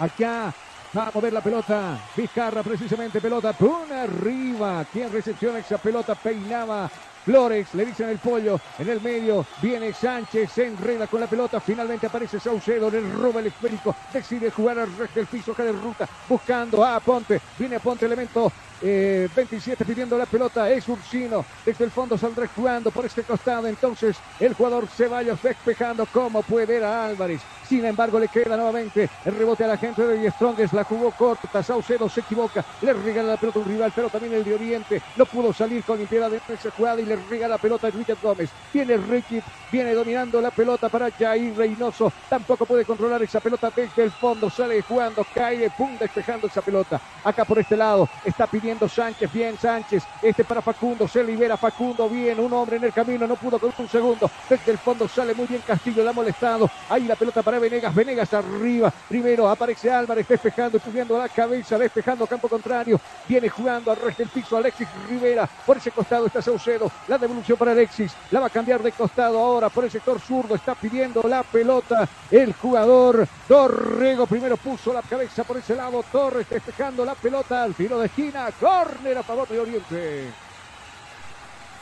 Acá va a mover la pelota. Vizcarra precisamente, pelota. ¡Pum! Arriba. ¿Quién recepciona esa pelota? Peinaba Flores, le dicen el pollo, en el medio viene Sánchez, se enreda con la pelota, finalmente aparece Saucedo, le roba el esférico, decide jugar al resto del piso, que de ruta, buscando a Ponte, viene Ponte, elemento eh, 27 pidiendo la pelota, es Ursino, desde el fondo saldrá jugando por este costado, entonces el jugador Ceballos despejando como puede ver a Álvarez, sin embargo le queda nuevamente el rebote a la gente de Strongest, la jugó corta, Saucedo se equivoca, le regala la pelota a un rival, pero también el de Oriente. No pudo salir con limpieza de esa jugada y le regala la pelota a Richard Gómez, viene Ricky, viene dominando la pelota para Jair Reynoso, tampoco puede controlar esa pelota. Desde el fondo, sale jugando, cae, pum, despejando esa pelota, acá por este lado, está pidiendo Sánchez, bien Sánchez, este para Facundo, se libera Facundo, bien, un hombre en el camino, no pudo con un segundo, desde el fondo sale muy bien Castillo, le ha molestado, ahí la pelota para Venegas, Venegas arriba, primero aparece Álvarez despejando, subiendo la cabeza, despejando campo contrario, viene jugando al resto del piso Alexis Rivera, por ese costado está Saucedo, la devolución para Alexis, la va a cambiar de costado ahora por el sector zurdo, está pidiendo la pelota el jugador Dorrego, primero puso la cabeza por ese lado, Torres despejando la pelota al tiro de esquina, córner a favor de Oriente.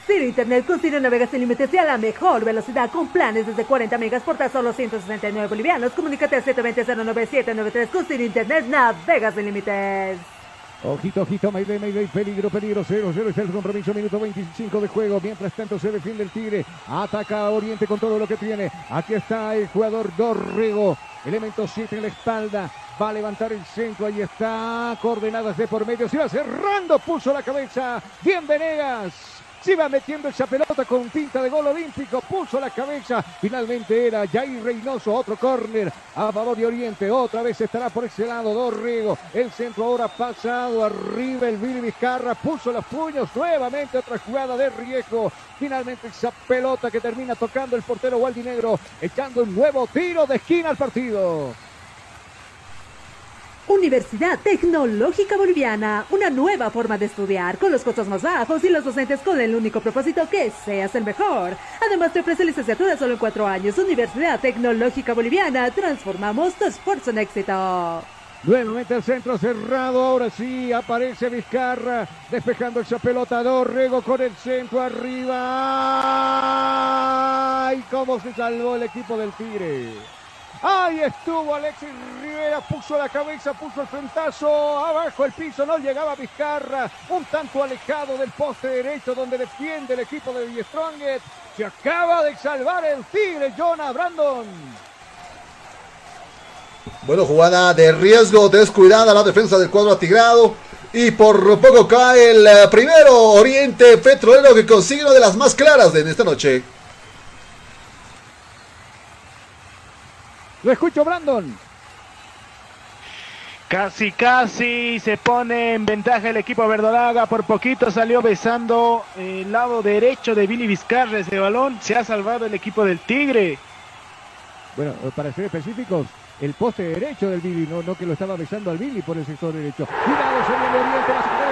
Ciro Internet con Ciro navegas sin límites y a la mejor velocidad con planes desde 40 megas por tan solo 169 bolivianos. Comunícate al 720-09793 con Ciro Internet navegas sin límites. Ojito, ojito, Mayday, Mayday, peligro, peligro, 0-0 es el compromiso, minuto 25 de juego. Mientras tanto se defiende el Tigre, ataca a Oriente con todo lo que tiene. Aquí está el jugador Dorrego, elemento 7 en la espalda. Va a levantar el centro, ahí está, coordenadas de por medio, se va cerrando, puso la cabeza. Bien Venegas. Se iba metiendo esa pelota con tinta de gol olímpico, puso la cabeza. Finalmente era Jair Reynoso, otro córner a favor de Oriente. Otra vez estará por ese lado Dorrego. El centro ahora pasado arriba. El Billy Vizcarra puso los puños. Nuevamente otra jugada de riesgo. Finalmente esa pelota que termina tocando el portero Waldinegro, echando un nuevo tiro de esquina al partido. Universidad Tecnológica Boliviana, una nueva forma de estudiar con los costos más bajos y los docentes con el único propósito que seas el mejor. Además te ofrece licenciatura solo en cuatro años. Universidad Tecnológica Boliviana, transformamos tu esfuerzo en éxito. Nuevamente el centro cerrado, ahora sí aparece Vizcarra, despejando esa pelota, Dorrego con el centro arriba. ¡Ay, cómo se salvó el equipo del Tigre! Ahí estuvo Alexis Rivera, puso la cabeza, puso el frentazo, abajo el piso, no llegaba Vizcarra, un tanto alejado del poste derecho donde defiende el equipo de Die Strongest. Se acaba de salvar el Tigre, Jonah Brandon. Bueno, jugada de riesgo, descuidada la defensa del cuadro atigrado. Y por poco cae el eh, primero Oriente Petrolero que consigue una de las más claras de esta noche. Lo escucho, Brandon. Casi, casi se pone en ventaja el equipo verdolaga. Por poquito salió besando el lado derecho de Billy Vizcarra ese balón. Se ha salvado el equipo del Tigre. Bueno, para ser específicos, el poste derecho del Billy, no, no que lo estaba besando al Billy por el sector derecho. Cuidado, se viene Oriente, la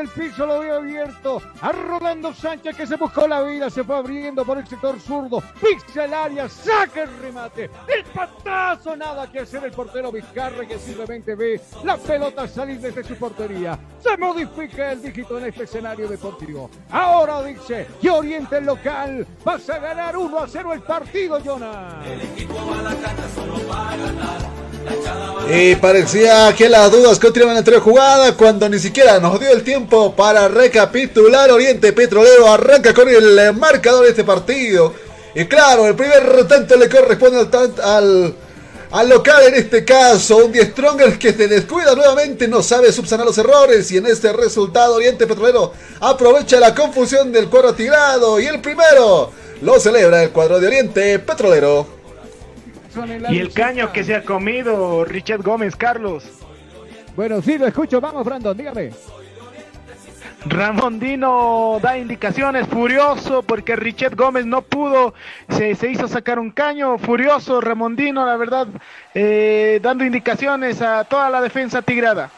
el piso, lo vio abierto, a Rolando Sánchez que se buscó la vida, se fue abriendo por el sector zurdo, pisa el área, saca el remate, el patazo, nada que hacer el portero Vizcarra que simplemente ve la pelota salir desde su portería. Se modifica el dígito en este escenario deportivo. Ahora dice que Oriente el local, vas a ganar 1 a 0 el partido, Jonah. Y parecía que las dudas continuaban en la jugada cuando ni siquiera nos dio el tiempo para recapitular. Oriente Petrolero arranca con el marcador de este partido. Y claro, el primer tanto le corresponde al, al, al local en este caso. Un Die Stronger que se descuida nuevamente, no sabe subsanar los errores. Y en este resultado, Oriente Petrolero aprovecha la confusión del cuadro atigrado. Y el primero lo celebra el cuadro de Oriente Petrolero. Y el caño que se ha comido Richard Gómez, Carlos. Bueno, sí, lo escucho. Vamos, Brandon, dígame. Ramondino da indicaciones, furioso, porque Richard Gómez no pudo, se, se hizo sacar un caño, furioso Ramondino, la verdad, eh, dando indicaciones a toda la defensa tigrada.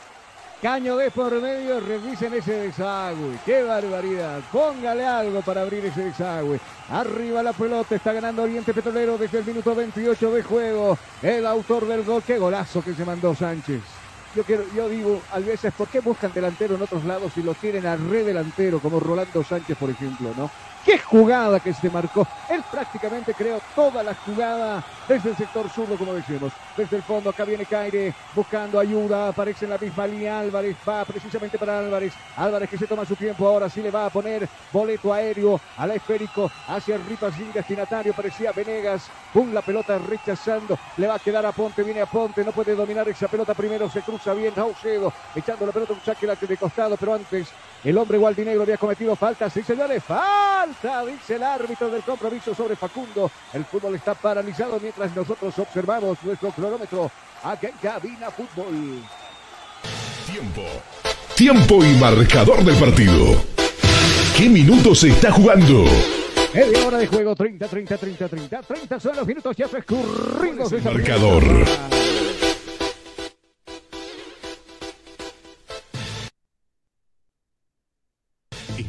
Caño de por medio, revisen ese desagüe. ¡Qué barbaridad! Póngale algo para abrir ese desagüe. Arriba la pelota, está ganando Oriente Petrolero desde el minuto 28 de juego. El autor del gol, qué golazo que se mandó Sánchez. Yo, quiero, yo digo, a veces, ¿por qué buscan delantero en otros lados si lo tienen a re delantero, como Rolando Sánchez, por ejemplo, no? ¡Qué jugada que se marcó! Él prácticamente creó toda la jugada desde el sector zurdo, como decimos. Desde el fondo, acá viene Caire buscando ayuda. Aparece en la misma línea Álvarez. Va precisamente para Álvarez. Álvarez que se toma su tiempo. Ahora sí le va a poner boleto aéreo al esférico hacia el Ripa sin destinatario. Parecía Venegas. Pum, la pelota rechazando. Le va a quedar a Ponte. Viene a Ponte. No puede dominar esa pelota primero. Se cruza bien Saucedo. Echando la pelota un saque de costado. Pero antes el hombre Gualdinegro había cometido falta. Sí, señores. Falta, dice el árbitro del compromiso sobre Facundo. El fútbol está paralizado mientras nosotros observamos nuestro cronómetro acá en Cabina Fútbol. Tiempo. Tiempo y marcador del partido. ¿Qué minutos se está jugando? Media hora de juego, 30, 30, 30, 30. 30 son los minutos ya transcurridos. Marcador.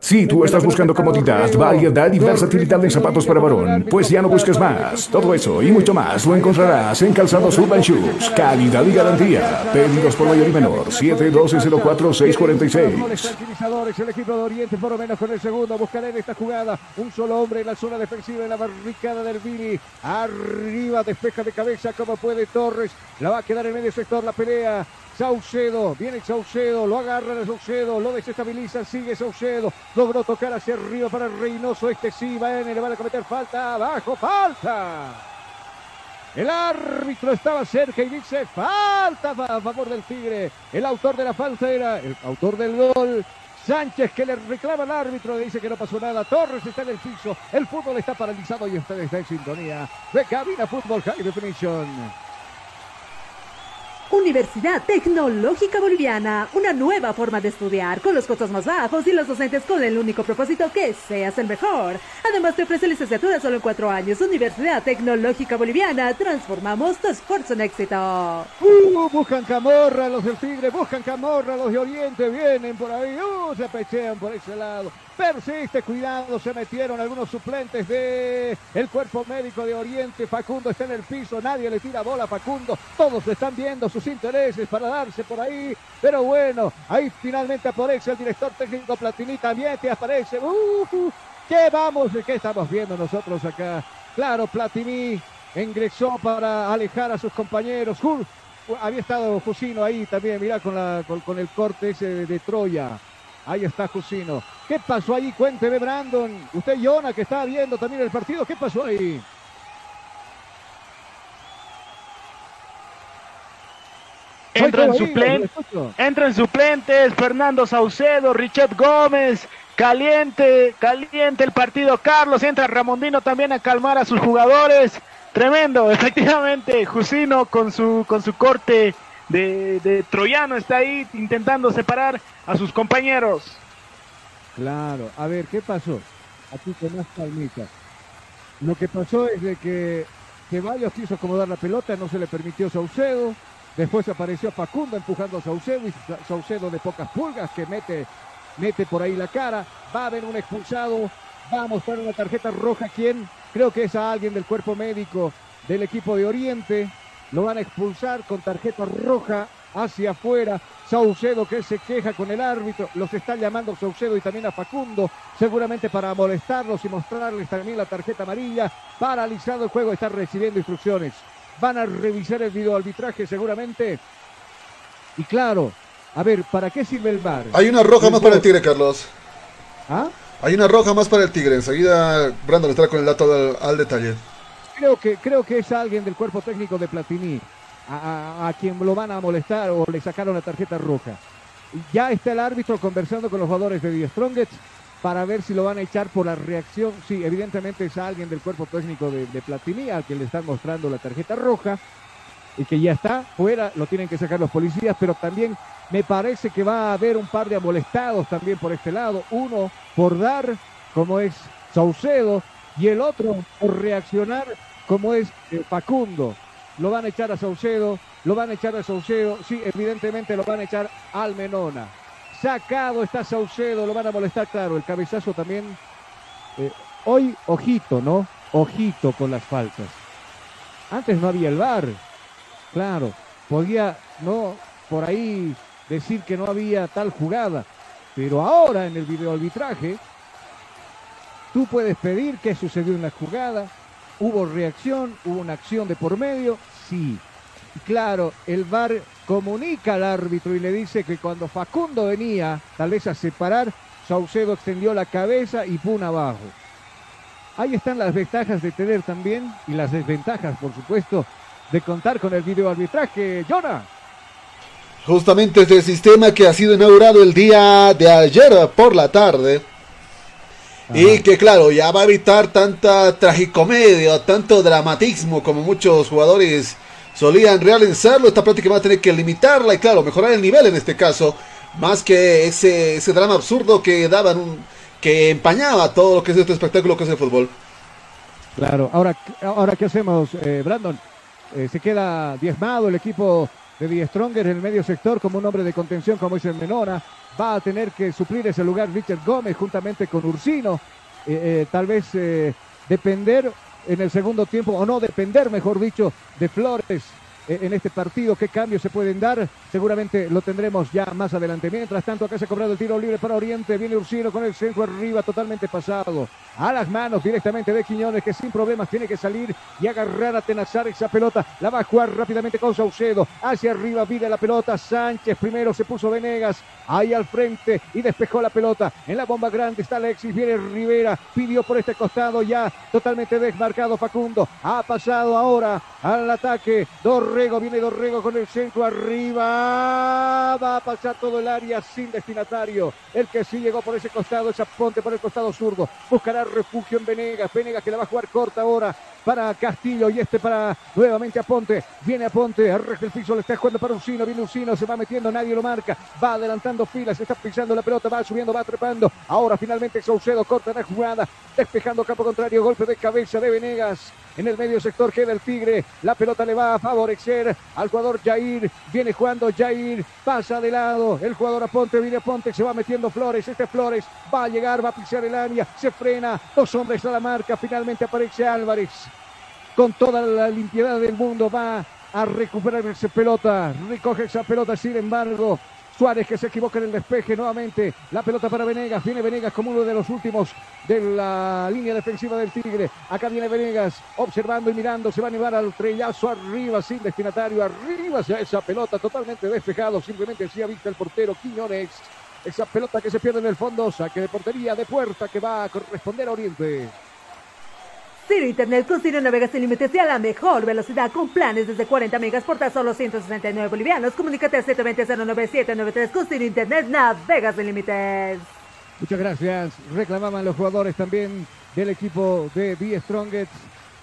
Si tú estás buscando comodidad, variedad y versatilidad en zapatos para varón, pues ya no busques más. Todo eso y mucho más lo encontrarás en Calzados Urban Shoes. Calidad y garantía. Pedidos por mayor y menor. 712-04-646. Goles tranquilizadores, el equipo de Oriente por lo menos con el segundo. Buscará en esta jugada un solo hombre en la zona defensiva en la barricada del Vini. Arriba, despeja de cabeza como puede Torres. La va a quedar en medio sector la pelea. Saucedo, viene Saucedo, lo agarra a Saucedo, lo desestabiliza, sigue Saucedo, logró tocar hacia arriba para Reynoso, este sí, va en, le van a cometer falta, abajo, falta. El árbitro estaba cerca y dice falta a favor del Tigre. El autor de la falta era el autor del gol. Sánchez que le reclama al árbitro, le dice que no pasó nada. Torres está en el piso. El fútbol está paralizado y está en sintonía de Cabina Fútbol High Definition. Universidad Tecnológica Boliviana, una nueva forma de estudiar, con los costos más bajos y los docentes con el único propósito que seas el mejor. Además te ofrece licenciatura solo en cuatro años. Universidad Tecnológica Boliviana, transformamos tu esfuerzo en éxito. Uh, buscan camorra los del Tigre, buscan camorra los de Oriente, vienen por ahí, uh, se pechean por ese lado. Persiste, cuidado, se metieron algunos suplentes de cuerpo médico de Oriente. Facundo está en el piso, nadie le tira bola a Facundo. Todos están viendo sus intereses para darse por ahí. Pero bueno, ahí finalmente aparece el director técnico Platini también te aparece. Uh, uh, ¿Qué vamos? ¿Qué estamos viendo nosotros acá? Claro, Platini ingresó para alejar a sus compañeros. Ju- había estado Jusino ahí también, mirá con, con, el corte ese de Troya. Ahí está Jusino. ¿Qué pasó ahí? Cuénteme, Brandon. Usted, Yona, que estaba viendo también el partido. ¿Qué pasó ahí? Entran, Ahí, suplen- lo escucho. entran suplentes, Fernando Saucedo, Richard Gómez, caliente, caliente el partido, Carlos, entra Ramondino también a calmar a sus jugadores, tremendo, efectivamente, Jusino con su, con su corte de, de troyano está ahí intentando separar a sus compañeros. Claro, a ver, ¿qué pasó? Aquí con más calmita. Lo que pasó es de que Ceballos quiso acomodar la pelota, no se le permitió Saucedo. Después apareció Facundo empujando a Saucedo y Sa- Saucedo de pocas pulgas que mete, mete por ahí la cara. Va a haber un expulsado, va a mostrar una tarjeta roja. ¿Quién? Creo que es a alguien del cuerpo médico del equipo de Oriente. Lo van a expulsar con tarjeta roja hacia afuera. Saucedo que se queja con el árbitro, los está llamando Saucedo y también a Facundo, seguramente para molestarlos y mostrarles también la tarjeta amarilla. Paralizado el juego, está recibiendo instrucciones. Van a revisar el video arbitraje seguramente. Y claro, a ver, ¿para qué sirve el VAR? Hay una roja más para el Tigre, Carlos. ¿Ah? Hay una roja más para el Tigre. Enseguida Brandon estará con el dato al, al detalle. Creo que, creo que es alguien del cuerpo técnico de Platini a, quien lo van a molestar o le sacaron la tarjeta roja. Ya está el árbitro conversando con los jugadores de The Strongest para ver si lo van a echar por la reacción. Sí, evidentemente es alguien del cuerpo técnico de, de Platini al que le están mostrando la tarjeta roja y que ya está fuera, lo tienen que sacar los policías, pero también me parece que va a haber un par de amolestados también por este lado, uno por dar, como es Saucedo, y el otro por reaccionar, como es eh, Facundo. Lo van a echar a Saucedo, lo van a echar a Saucedo, sí, evidentemente lo van a echar al Menona. Sacado está Saucedo, lo van a molestar, claro, el cabezazo también. eh, hoy, ojito, ¿no? Ojito con las faltas. Antes no había el VAR. Claro, podía no por ahí decir que no había tal jugada, pero ahora en el videoarbitraje tú puedes pedir qué sucedió en la jugada, hubo reacción, hubo una acción de por medio, sí. Claro, el VAR comunica al árbitro y le dice que cuando Facundo venía tal vez a separar, Saucedo extendió la cabeza y pum abajo. Ahí están las ventajas de tener también y las desventajas, por supuesto, de contar con el videoarbitraje. Jonah. Justamente este sistema que ha sido inaugurado el día de ayer por la tarde. Y que claro, ya va a evitar tanta tragicomedia, tanto dramatismo como muchos jugadores solían realizarlo, esta práctica va a tener que limitarla y claro, mejorar el nivel en este caso, más que ese, ese drama absurdo que daban, un, que empañaba todo lo que es este espectáculo que es el fútbol. Claro, ahora, ahora ¿qué hacemos, eh, Brandon? Eh, se queda diezmado el equipo de Die Stronger en el medio sector como un hombre de contención como es el Menora. Va a tener que suplir ese lugar Richard Gómez juntamente con Ursino. Eh, tal vez depender en el segundo tiempo, o no depender, mejor dicho, de Flores eh, en este partido. ¿Qué cambios se pueden dar? Seguramente lo tendremos ya más adelante. Mientras tanto, acá se ha cobrado el tiro libre para Oriente. Viene Ursino con el centro arriba, totalmente pasado. A las manos directamente de Quiñones, que sin problemas tiene que salir y agarrar a Tenazar esa pelota. La va a jugar rápidamente con Saucedo. Hacia arriba vive la pelota. Sánchez primero se puso Venegas ahí al frente y despejó la pelota. En la bomba grande está Alexis. Viene Rivera. Pidió por este costado ya totalmente desmarcado Facundo. Ha pasado ahora al ataque. Dorrego viene Dorrego con el centro arriba. Va a pasar todo el área sin destinatario. El que sí llegó por ese costado es Aponte por el costado zurdo. Buscará refugio en Venegas. Venegas que la va a jugar corta ahora para Castillo y este para nuevamente Aponte. Viene Aponte, arrastra el piso, le está jugando para Uncino, viene Uncino, se va metiendo, nadie lo marca, va adelantando filas, está pisando la pelota, va subiendo, va trepando. Ahora finalmente Saucedo corta la jugada, despejando campo contrario, golpe de cabeza de Venegas. En el medio sector queda el Tigre. La pelota le va a favorecer al jugador Jair. Viene jugando Jair. Pasa de lado. El jugador Aponte. Viene Aponte. Se va metiendo Flores. Este Flores va a llegar. Va a pisar el área. Se frena. Dos hombres a la marca. Finalmente aparece Álvarez. Con toda la limpiedad del mundo va a recuperar esa pelota. Recoge esa pelota. Sin embargo, Suárez que se equivoca en el despeje nuevamente. La pelota para Venegas. Viene Venegas como uno de los últimos de la línea defensiva del Tigre. Acá viene Venegas observando y mirando. Se va a llevar al trellazo arriba sin destinatario. Arriba hacia esa pelota totalmente despejado. Simplemente ha visto el portero Quiñones. Esa pelota que se pierde en el fondo. Saque de portería de puerta que va a corresponder a Oriente. Ciro Internet con Ciro Navegas sin límites y a la mejor velocidad con planes desde 40 megas por tan solo 169 bolivianos. Comunícate a 720-09793 con Ciro Internet Navegas sin límites. Muchas gracias. Reclamaban los jugadores también del equipo de The Strongest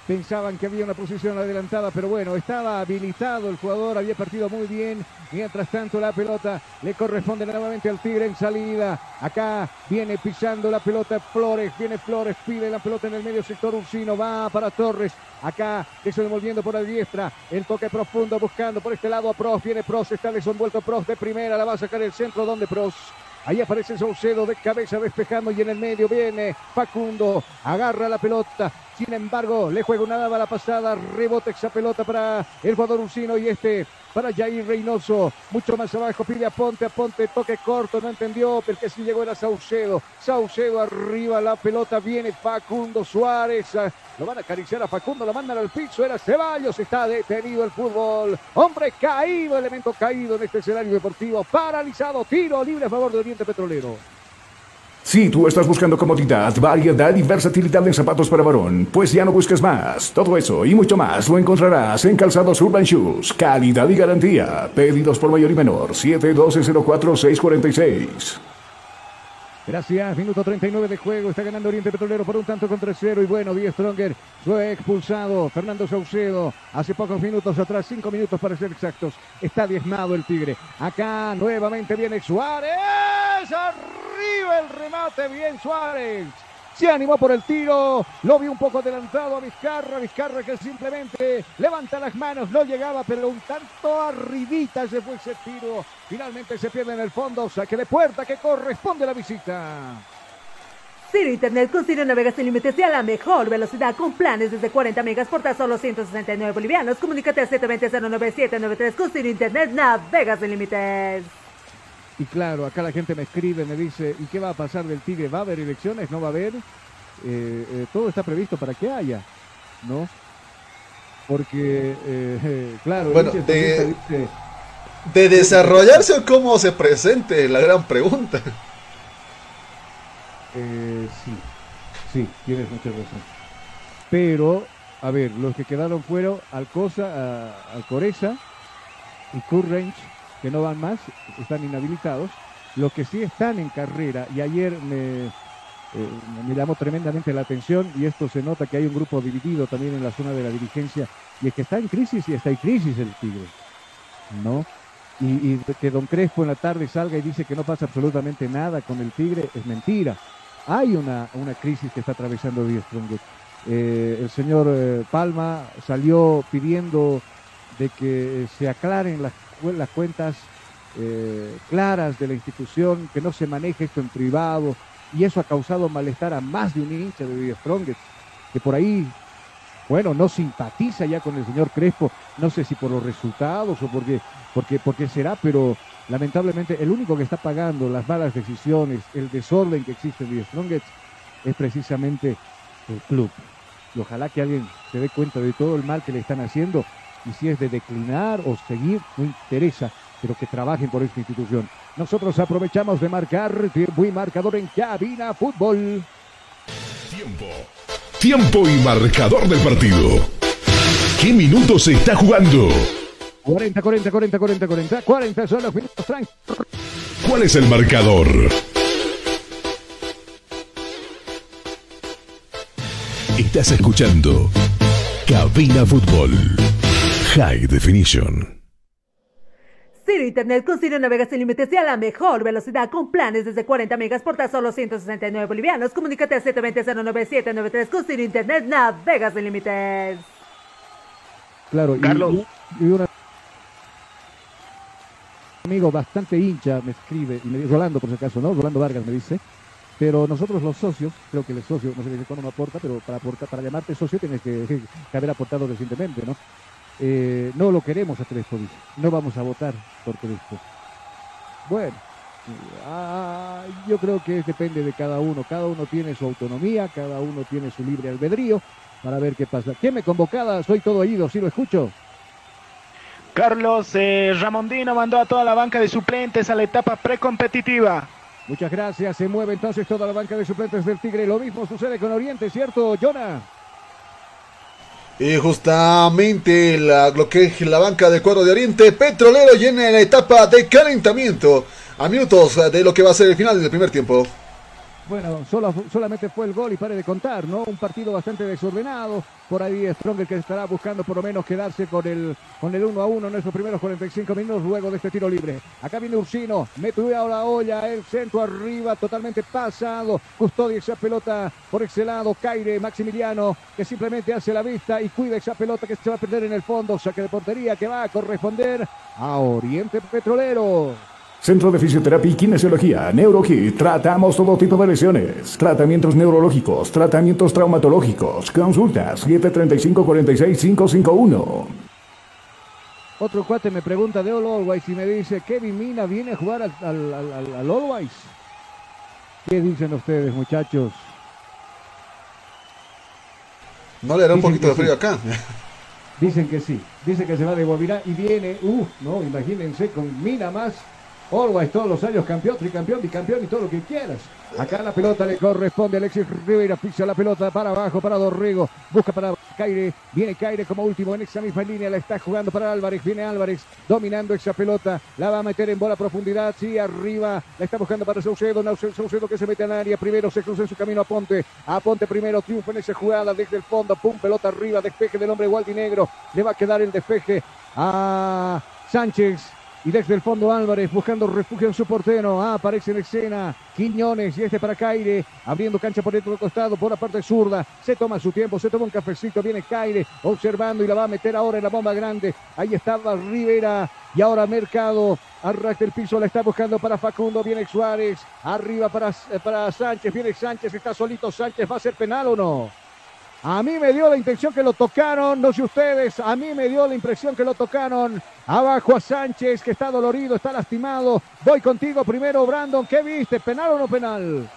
pensaban que había una posición adelantada, pero bueno, estaba habilitado el jugador, había partido muy bien. Mientras tanto, la pelota le corresponde nuevamente al Tigre en salida. Acá viene pisando la pelota Flores, viene Flores, pide la pelota en el medio sector Ursino, va para Torres. Acá eso devolviendo por la diestra, el toque profundo buscando por este lado a Pros, viene Pros, está desenvuelto Pros de primera, la va a sacar el centro donde Pros. Ahí aparece Saucedo de cabeza despejando y en el medio viene Facundo. Agarra la pelota. Sin embargo, le juega una la pasada. Rebote esa pelota para el jugador Ursino y este para Jair Reynoso. Mucho más abajo pide a Ponte, a Ponte, toque corto, no entendió, pero que sí llegó era Saucedo. Saucedo arriba, la pelota viene Facundo Suárez. Lo van a acariciar a Facundo, lo mandan al piso, era Ceballos, está detenido el fútbol. Hombre caído, elemento caído en este escenario deportivo, paralizado, tiro libre a favor de Oriente Petrolero. Si tú estás buscando comodidad, variedad y versatilidad en zapatos para varón, pues ya no busques más. Todo eso y mucho más lo encontrarás en Calzados Urban Shoes. Calidad y garantía. Pedidos por mayor y menor. 712-04-646. Gracias, minuto 39 de juego, está ganando Oriente Petrolero por un tanto contra cero y bueno, Die Stronger fue expulsado, Fernando Saucedo, hace pocos minutos atrás, cinco minutos para ser exactos, está diezmado el Tigre, acá nuevamente viene Suárez, arriba el remate, bien Suárez, se animó por el tiro, lo vi un poco adelantado a Vizcarra, Vizcarra que simplemente levanta las manos, no llegaba, pero un tanto arribita se fue ese tiro, finalmente se pierde en el fondo, saque de puerta que corresponde a la visita. Ciro Internet con Ciro Navegas sin límites y a la mejor velocidad con planes desde 40 megas por tan solo 169 bolivianos. Comunícate al 720-09793 con Ciro Internet Navegas sin límites. Y claro, acá la gente me escribe, me dice, ¿y qué va a pasar del Tigre? ¿Va a haber elecciones? ¿No va a haber? Eh, eh, todo está previsto para que haya, ¿no? Porque, eh, claro, bueno, de, de, desarrollarse o cómo se presente, la gran pregunta. sí, sí, tienes mucha razón. Pero, a ver, los que quedaron fueron Alcosa, Alcoreza y Currange que no van más, están inhabilitados. Los que sí están en carrera, y ayer me, eh, me llamó tremendamente la atención y esto se nota que hay un grupo dividido también en la zona de la dirigencia y es que está en crisis y está en crisis el Tigre, ¿no? Y, que Don Crespo en la tarde salga y dice que no pasa absolutamente nada con el Tigre es mentira. Hay una, una crisis que está atravesando Díaz. Eh, el señor eh, Palma salió pidiendo de que se aclaren las, las cuentas eh, claras de la institución, que no se maneje esto en privado, y eso ha causado malestar a más de un hincha de Díaz Strongest, que por ahí, bueno, no simpatiza ya con el señor Crespo, no sé si por los resultados o porque, porque, porque será, pero lamentablemente el único que está pagando las malas decisiones, el desorden que existe en Díaz Strongest, es precisamente el club. Y ojalá que alguien se dé cuenta de todo el mal que le están haciendo y si es de declinar o seguir, no interesa, pero que trabajen por esta institución. Nosotros aprovechamos de marcar tiempo y marcador en cabina fútbol. Tiempo. Tiempo y marcador del partido. ¿Qué minutos se está jugando? 40, 40, 40, 40, 40, 40 son los minutos, Frank. ¿Cuál es el marcador? Estás escuchando Cabina Fútbol. High Definition. Ciro Internet con Ciro Navega sin límites y a la mejor velocidad con planes desde 40 megas por tan solo 169 bolivianos. Comunícate al 720-09793 con Ciro Internet Navega sin límites. Claro, y- Carlos. y, y un amigo bastante hincha me escribe, y me dice, Rolando por si acaso, ¿no? Rolando Vargas me dice, pero nosotros los socios, creo que el socio, no sé cuándo no aporta, pero para aportar, para llamarte socio tienes que, que haber aportado recientemente, ¿no? Eh, no lo queremos a Crespo, dice, no vamos a votar por Crespo. Bueno, ah, yo creo que depende de cada uno, cada uno tiene su autonomía, cada uno tiene su libre albedrío, para ver qué pasa. ¿Quién me convocada? Soy todo oído, sí lo escucho. Carlos eh, Ramondino mandó a toda la banca de suplentes a la etapa precompetitiva. Muchas gracias. Se mueve entonces toda la banca de suplentes del Tigre. Lo mismo sucede con Oriente, ¿cierto, Jonah? Y justamente la, lo que es la banca del cuadro de Oriente Petrolero llena la etapa de calentamiento a minutos de lo que va a ser el final del primer tiempo. Bueno, solo, solamente fue el gol y pare de contar, ¿no? Un partido bastante desordenado. Por ahí Stronger que estará buscando por lo menos quedarse con el, con el 1 a 1 en estos primeros 45 minutos luego de este tiro libre. Acá viene Ursino, mete a la olla, el centro arriba, totalmente pasado. Custodia esa pelota por ese lado. Caire Maximiliano que simplemente hace la vista y cuida esa pelota que se va a perder en el fondo. Saque de portería que va a corresponder a Oriente Petrolero. Centro de Fisioterapia y Kinesiología, NeuroKit. Tratamos todo tipo de lesiones. Tratamientos neurológicos, tratamientos traumatológicos. Consultas 735-46-551. Otro cuate me pregunta de All Always y me dice, Kevin Mina viene a jugar al, al, al, al- al Always. ¿Qué dicen ustedes, muchachos? ¿No le hará un Dicen poquito de frío sí. acá? Dicen que sí. Dice que se va de Guavirá y viene, uh, no, imagínense, con Mina más. Always todos los años campeón, tricampeón, bicampeón y todo lo que quieras. Acá la pelota le corresponde a Alexis Rivera, pisa la pelota para abajo, para Dorrego, busca para Caire, viene Caire como último en esa misma línea, la está jugando para Álvarez, viene Álvarez dominando esa pelota, la va a meter en bola profundidad, sí, arriba, la está buscando para Saucedo, no, Saucedo que se mete en área, primero se cruza en su camino a Ponte, a Ponte primero, triunfa en esa jugada desde el fondo, pum, pelota arriba, despeje del hombre Negro, le va a quedar el despeje a Sánchez, y desde el fondo Álvarez buscando refugio en su portero. Ah, aparece en escena Quiñones y este para Caire. Abriendo cancha por dentro del costado, por la parte zurda. Se toma su tiempo, se toma un cafecito. Viene Caire observando y la va a meter ahora en la bomba grande. Ahí estaba Rivera y ahora Mercado. Arrastra el piso, la está buscando para Facundo. Viene Suárez. Arriba para, para Sánchez. Viene Sánchez, está solito Sánchez. ¿Va a ser penal o no? A mí me dio la intención que lo tocaron, no sé ustedes, a mí me dio la impresión que lo tocaron. Abajo a Sánchez, que está dolorido, está lastimado. Voy contigo primero, Brandon. ¿Qué viste? ¿Penal o no penal?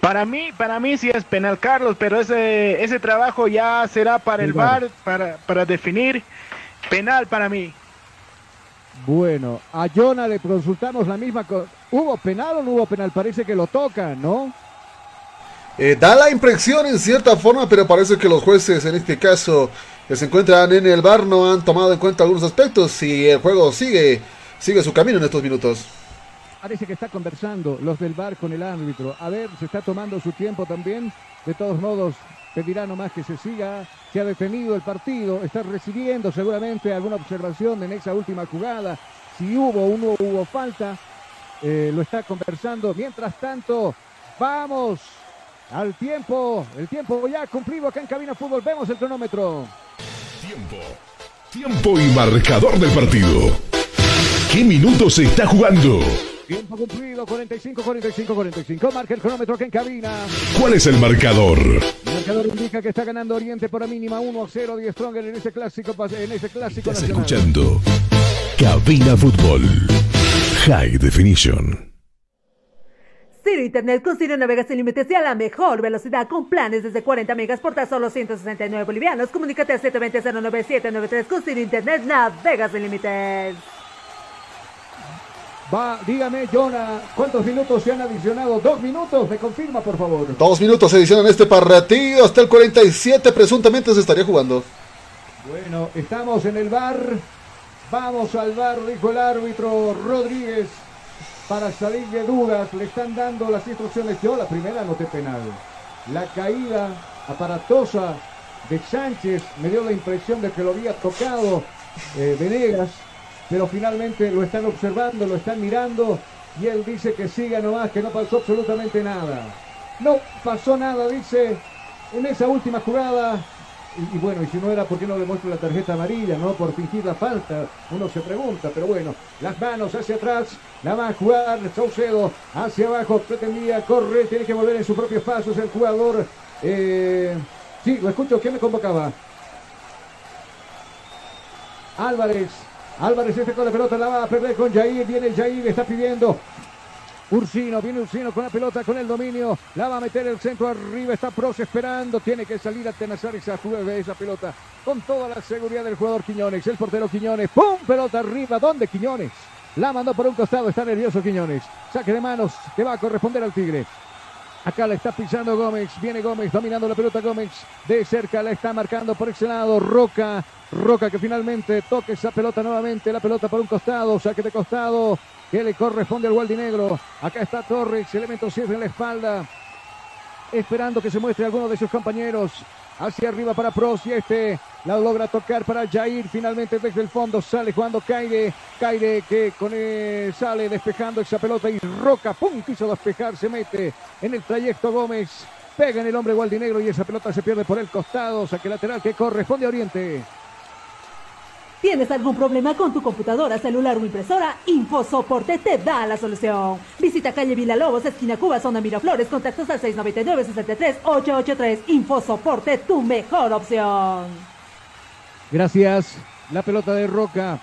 Para mí, para mí sí es penal, Carlos, pero ese, ese trabajo ya será para el. VAR, para, para definir penal para mí. Bueno, a Jonah le consultamos la misma. co- ¿Hubo penal o no hubo penal? Parece que lo tocan, ¿no? Eh, da la impresión en cierta forma, pero parece que los jueces en este caso que se encuentran en el bar no han tomado en cuenta algunos aspectos y el juego sigue, sigue su camino en estos minutos. Parece que está conversando los del bar con el árbitro. A ver, se está tomando su tiempo también. De todos modos, pedirá nomás que se siga. Se ha detenido el partido. Está recibiendo seguramente alguna observación en esa última jugada. Si hubo o no hubo falta, eh, lo está conversando. Mientras tanto, vamos al tiempo. El tiempo ya cumplido acá en Cabina Fútbol. Vemos el cronómetro. Tiempo. Tiempo y marcador del partido. ¿Qué minutos se está jugando? Tiempo cumplido, 45, 45, 45. Marca el cronómetro acá en cabina. ¿Cuál es el marcador? El marcador indica que está ganando Oriente por la mínima 1 a 0. 10 Stronger en ese clásico, en ese clásico Estás nacional. escuchando Cabina Fútbol. High Definition. Ciro Internet con Ciro Navega sin límites y a la mejor velocidad con planes desde 40 megas por tan solo 169 bolivianos. Comunícate al 720-09793 con Ciro Internet Navega sin límites. Va, dígame, Jonah, ¿cuántos minutos se han adicionado? Dos minutos, me confirma, por favor. Dos minutos se adicionan este partido. Hasta el 47 presuntamente se estaría jugando. Bueno, estamos en el bar. Vamos al bar, dijo el árbitro Rodríguez. Para salir de dudas, le están dando las instrucciones. Yo la primera noté penal. La caída aparatosa de Sánchez me dio la impresión de que lo había tocado eh, Venegas, pero finalmente lo están observando, lo están mirando y él dice que siga nomás, que no pasó absolutamente nada. No pasó nada, dice, en esa última jugada. Y, bueno, y si no era, ¿por qué no le muestra la tarjeta amarilla? ¿No? Por fingir la falta, uno se pregunta, pero bueno, las manos hacia atrás, la va a jugar Saucedo, hacia abajo, pretendía correr, tiene que volver en sus propios pasos el jugador. Eh, sí, lo escucho, ¿quién me convocaba? Álvarez. Álvarez este con la pelota la va a perder con Jair. Viene Jair, está pidiendo. Ursino, viene Ursino con la pelota, con el dominio. La va a meter el centro arriba. Está Pros esperando. Tiene que salir a tenazar esa, esa pelota con toda la seguridad del jugador Quiñones. El portero Quiñones. ¡Pum! Pelota arriba. ¿Dónde Quiñones? La mandó por un costado. Está nervioso Quiñones. Saque de manos que va a corresponder al Tigre. Acá la está pisando Gómez. Viene Gómez dominando la pelota Gómez. De cerca la está marcando por ese lado. Roca. Roca que finalmente toca esa pelota nuevamente. La pelota por un costado. Saque de costado. Que le corresponde al Gualdinegro. Acá está Torres. Elemento cierre en la espalda. Esperando que se muestre alguno de sus compañeros. Hacia arriba para Pros y este la logra tocar para Jair. Finalmente desde el fondo sale jugando Caire. Caire que con él sale despejando esa pelota y Roca, pum, quiso despejar, se mete en el trayecto Gómez. Pega en el hombre Gualdinegro y esa pelota se pierde por el costado. Saque lateral que corresponde a Oriente. ¿Tienes algún problema con tu computadora, celular o impresora? InfoSoporte te da la solución. Visita calle Villalobos, esquina Cuba, zona Miraflores, contactos al 699-63-883. InfoSoporte, tu mejor opción. Gracias. La pelota de Roca.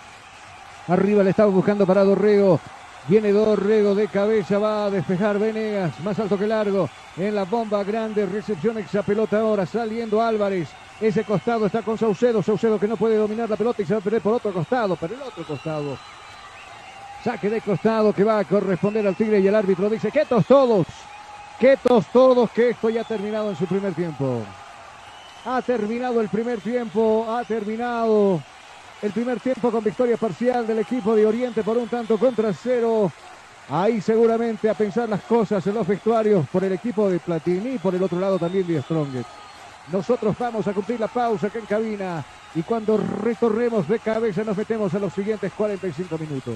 Arriba le estaba buscando para Dorrego. Viene Dorrego de cabeza, va a despejar Venegas, más alto que largo. En la bomba grande, recepción esa pelota ahora, saliendo Álvarez. Ese costado está con Saucedo, Saucedo que no puede dominar la pelota y se va a perder por otro costado, pero el otro costado. Saque de costado que va a corresponder al Tigre y el árbitro dice, quietos todos, quietos todos, que esto ya ha terminado en su primer tiempo. Ha terminado el primer tiempo, ha terminado el primer tiempo con victoria parcial del equipo de Oriente por un tanto contra cero. Ahí seguramente a pensar las cosas en los vestuarios por el equipo de Platini y por el otro lado también de Strongest. Nosotros vamos a cumplir la pausa acá en cabina y cuando recorremos de cabeza nos metemos a los siguientes 45 minutos.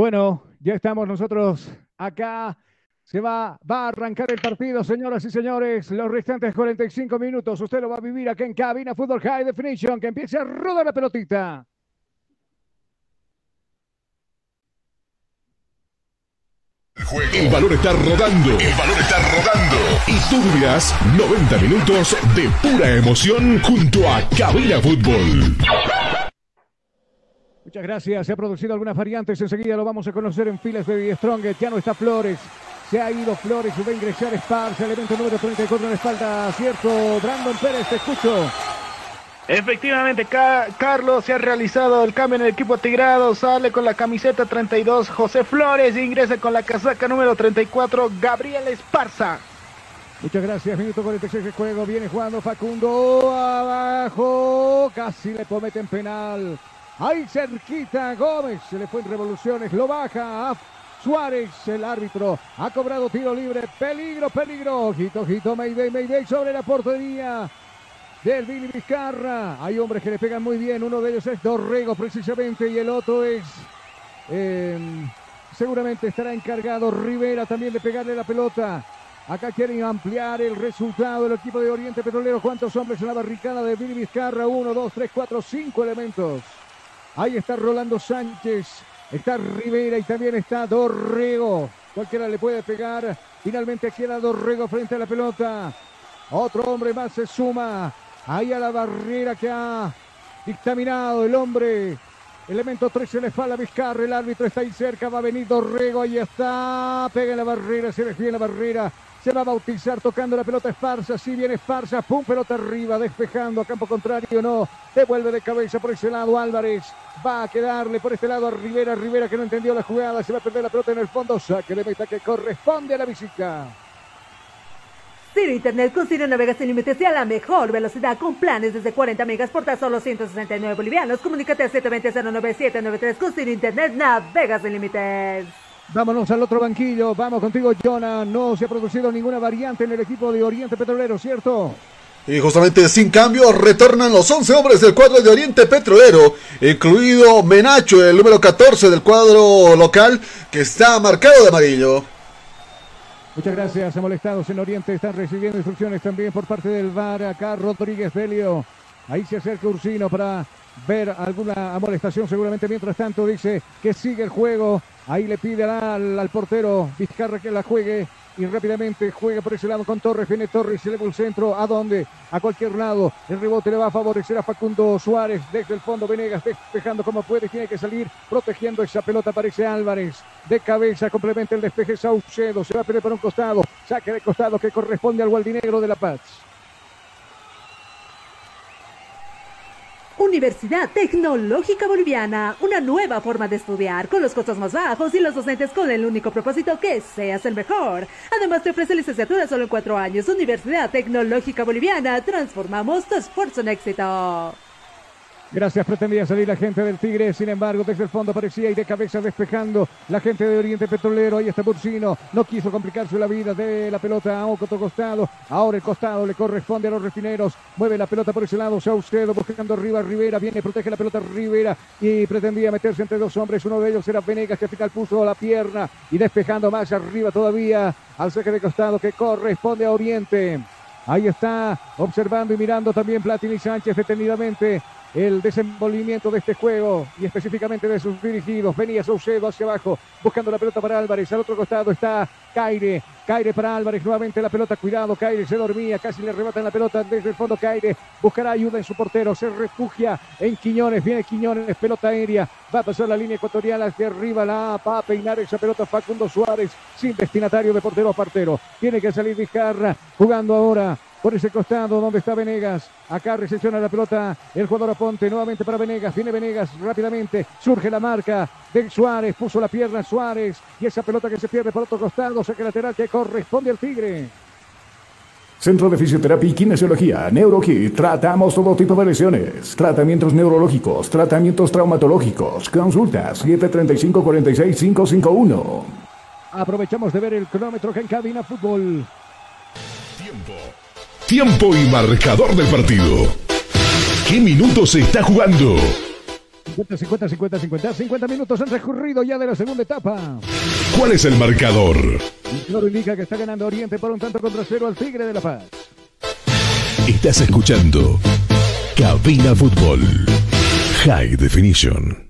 Bueno, ya estamos nosotros acá. Se va, va a arrancar el partido, señoras y señores. Los restantes 45 minutos. Usted lo va a vivir acá en Cabina Fútbol High Definition. Que empiece a rodar la pelotita. El balón está rodando. El balón está rodando. Y tú vivirás 90 minutos de pura emoción junto a Cabina Fútbol. Muchas gracias. Se ha producido algunas variantes. Enseguida lo vamos a conocer en filas de Die Strong. Ya no está Flores. Se ha ido Flores y va a ingresar Esparza. Elemento número 34 en la espalda. Cierto. Brandon Pérez, te escucho. Efectivamente, Ca- Carlos, se ha realizado el cambio en el equipo tigrado. Sale con la camiseta 32 José Flores e ingresa con la casaca número 34 Gabriel Esparza. Muchas gracias, minuto 46 de juego, viene jugando Facundo abajo, casi le cometen penal. Ahí cerquita Gómez, se le fue en revoluciones, lo baja a Suárez, el árbitro, ha cobrado tiro libre, peligro, peligro, ojito, ojito, Mayday, Mayday sobre la portería del Billy Vizcarra. Hay hombres que le pegan muy bien, uno de ellos es Dorrego precisamente y el otro es... eh, seguramente estará encargado Rivera también de pegarle la pelota. Acá quieren ampliar el resultado del equipo de Oriente Petrolero. ¿Cuántos hombres en la barricada de Billy Vizcarra? Uno, dos, tres, cuatro, cinco elementos. Ahí está Rolando Sánchez, está Rivera y también está Dorrego. Cualquiera le puede pegar. Finalmente queda Dorrego frente a la pelota. Otro hombre más se suma. Ahí a la barrera que ha dictaminado el hombre. Elemento 3 se le fala a Vizcarra. El árbitro está ahí cerca. Va a venir Dorrego. Ahí está. Pega en la barrera. Se desvía la barrera. Se va a bautizar tocando la pelota Esparza. Si viene Esparza. Pum, pelota arriba. Despejando a campo contrario. No. Devuelve de cabeza por ese lado Álvarez. Va a quedarle por este lado a Rivera. Rivera que no entendió la jugada. Se va a perder la pelota en el fondo. Saque de meta que corresponde a la visita. Ciro Internet con Ciro navegas sin límites y a la mejor velocidad con planes desde 40 megas por tan solo 169 bolivianos. Comunícate al 720-09793 con Ciro Internet navegas sin límites. Vámonos al otro banquillo. Vamos contigo, Jonah. No se ha producido ninguna variante en el equipo de Oriente Petrolero, ¿cierto? Y justamente sin cambio retornan los 11 hombres del cuadro de Oriente Petrolero, incluido Menacho, el número 14 del cuadro local, que está marcado de amarillo. Muchas gracias, molestados en Oriente. Están recibiendo instrucciones también por parte del VAR. Acá Rodríguez Delio. Ahí se acerca Ursino para ver alguna amonestación seguramente. Mientras tanto dice que sigue el juego. Ahí le pide al, portero Vizcarra que la juegue. Y rápidamente juega por ese lado con Torres. Viene Torres, se eleva el centro. ¿A dónde? A cualquier lado. El rebote le va a favorecer a Facundo Suárez. Desde el fondo Venegas despejando como puede. Tiene que salir protegiendo esa pelota. Aparece Álvarez. De cabeza complementa el despeje Saucedo. Se va a perder por un costado. Saque de costado que corresponde al Gualdinegro de La Paz. Universidad Tecnológica Boliviana, una nueva forma de estudiar con los costos más bajos y los docentes con el único propósito que seas el mejor. Además te ofrece licenciatura solo en cuatro años. Universidad Tecnológica Boliviana, transformamos tu esfuerzo en éxito. Gracias, pretendía salir la gente del Tigre, sin embargo, desde el fondo parecía y de cabeza despejando la gente de Oriente Petrolero. Ahí está Bursino, no quiso complicarse la vida de la pelota a otro costado. Ahora el costado le corresponde a los refineros. Mueve la pelota por ese lado, Saucedo buscando arriba Rivera, viene, protege la pelota Rivera y pretendía meterse entre dos hombres. Uno de ellos era Venegas que al final puso la pierna y despejando más arriba todavía al saque de costado que corresponde a Oriente. Ahí está observando y mirando también Platini Sánchez detenidamente el desenvolvimiento de este juego y específicamente de sus dirigidos. Venía Saucedo hacia abajo, buscando la pelota para Álvarez. Al otro costado está Caire. Caire para Álvarez, nuevamente la pelota. Cuidado, Caire se dormía, casi le arrebatan la pelota desde el fondo. Caire buscará ayuda en su portero, se refugia en Quiñones. Viene Quiñones, pelota aérea. Va a pasar la línea ecuatorial hacia arriba. La va a peinar esa pelota Facundo Suárez, sin destinatario de portero a partero. Tiene que salir Vizcarra, jugando ahora por ese costado donde está Venegas. Acá recepciona la pelota el jugador Aponte nuevamente para Venegas. Viene Venegas rápidamente. Surge la marca de Suárez. Puso la pierna Suárez. Y esa pelota que se pierde por otro costado. Saque lateral que corresponde al Tigre. Centro de Fisioterapia y Kinesiología, NeuroKit. Tratamos todo tipo de lesiones. Tratamientos neurológicos, tratamientos traumatológicos. Consultas 735-46551. Aprovechamos de ver el cronómetro que en cabina fútbol. Tiempo. Tiempo y marcador del partido. ¿Qué minutos se está jugando? 50, 50, 50, 50. 50 minutos han transcurrido ya de la segunda etapa. ¿Cuál es el marcador? El color indica que está ganando Oriente por un tanto contra cero al Tigre de La Paz. Estás escuchando Cabina Fútbol. High Definition.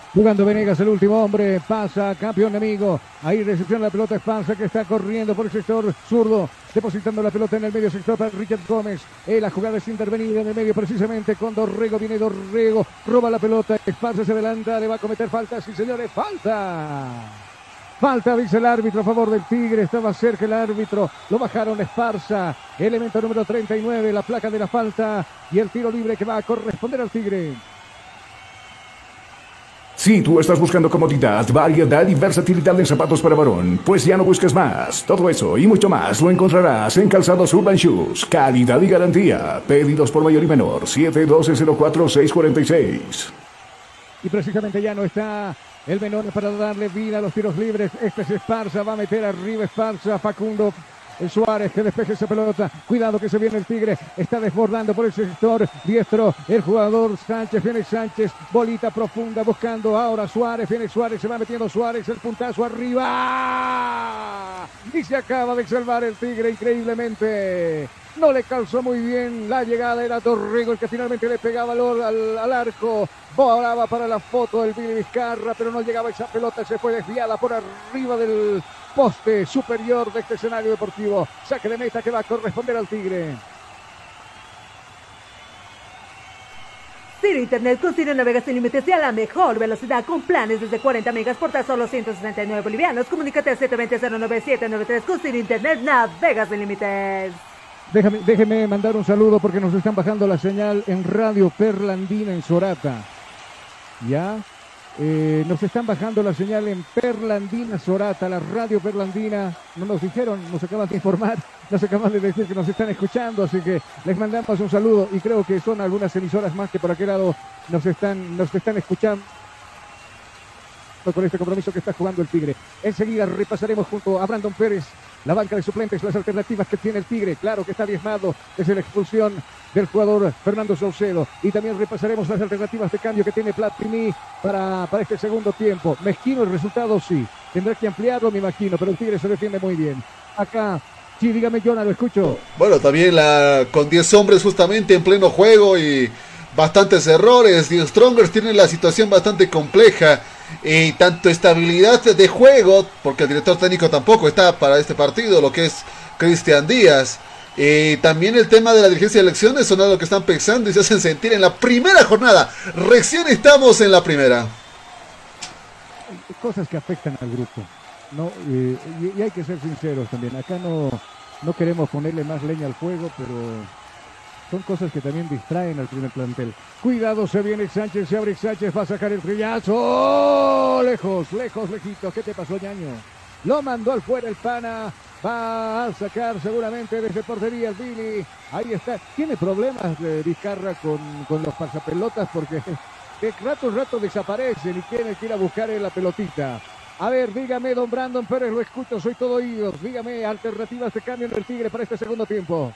Jugando Venegas, el último hombre, pasa, campeón amigo. Ahí recepciona la pelota Esparza que está corriendo por el sector zurdo, depositando la pelota en el medio sector para Richard Gómez. Eh, la jugada es intervenida en el medio precisamente con Dorrego. Viene Dorrego, roba la pelota. Esparza se adelanta, le va a cometer falta. Sí, señores, falta. Falta, dice el árbitro a favor del Tigre. Estaba cerca el árbitro. Lo bajaron Esparza. Elemento número 39, la placa de la falta. Y el tiro libre que va a corresponder al Tigre. Si tú estás buscando comodidad, variedad y versatilidad en zapatos para varón, pues ya no busques más. Todo eso y mucho más lo encontrarás en Calzados Urban Shoes. Calidad y garantía. Pedidos por mayor y menor. 712-04-646. Y precisamente ya no está el menor para darle vida a los tiros libres. Este es Esparza. Va a meter arriba Esparza. Facundo Suárez que despeje esa pelota. Cuidado que se viene el Tigre. Está desbordando por el sector diestro. El jugador Sánchez. Viene Sánchez. Bolita profunda buscando ahora Suárez. Viene Suárez. Se va metiendo Suárez. El puntazo arriba. Y se acaba de salvar el Tigre increíblemente. No le calzó muy bien la llegada. Era Torrego el que finalmente le pegaba al, al, al arco. Volaba para la foto del Billy Vizcarra, pero no llegaba esa pelota. Se fue desviada por arriba del poste superior de este escenario deportivo. Saque de meta que va a corresponder al Tigre. Ciro Internet con Ciro navegas sin límites y a la mejor velocidad con planes desde 40 megas por tan solo 169 bolivianos. Comunícate al 720-09793 con Ciro Internet navegas sin límites. Déjame, déjeme mandar un saludo porque nos están bajando la señal en Radio Perlandina en Sorata. Ya, eh, nos están bajando la señal en Perlandina Sorata, la radio Perlandina. No nos dijeron, nos acaban de informar, nos acaban de decir que nos están escuchando, así que les mandamos un saludo y creo que son algunas emisoras más que por aquel lado nos están, nos están escuchando con este compromiso que está jugando el Tigre. Enseguida repasaremos junto a Brandon Pérez la banca de suplentes, las alternativas que tiene el Tigre. Claro que está diezmado desde la expulsión del jugador Fernando Saucedo. Y también repasaremos las alternativas de cambio que tiene Platini para, para este segundo tiempo. Mezquino el resultado, sí. Tendrá que ampliarlo, me imagino, pero el Tigre se defiende muy bien. Acá, sí, dígame, Jonah, lo escucho. Bueno, también la, con 10 hombres justamente en pleno juego y bastantes errores. The Strongers tienen la situación bastante compleja. Y tanto estabilidad de juego, porque el director técnico tampoco está para este partido, lo que es Cristian Díaz. Y también el tema de la dirigencia de elecciones son algo que están pensando y se hacen sentir en la primera jornada. Recién estamos en la primera. Cosas que afectan al grupo. ¿no? Y, y, hay que ser sinceros también. Acá no, no queremos ponerle más leña al fuego, pero son cosas que también distraen al primer plantel. Cuidado, se viene Sánchez, se abre Sánchez, va a sacar el trillazo. ¡Oh! Lejos, lejos, lejitos. ¿Qué te pasó, ñaño? Lo mandó al fuera el pana. Va a sacar seguramente desde portería el Billy. Ahí está. Tiene problemas de Vizcarra con, con los pasapelotas porque de rato en rato desaparecen y tiene que ir a buscar la pelotita. A ver, dígame, don Brandon Pérez, lo escucho, soy todo oídos. Dígame, alternativas de cambio en el Tigre para este segundo tiempo.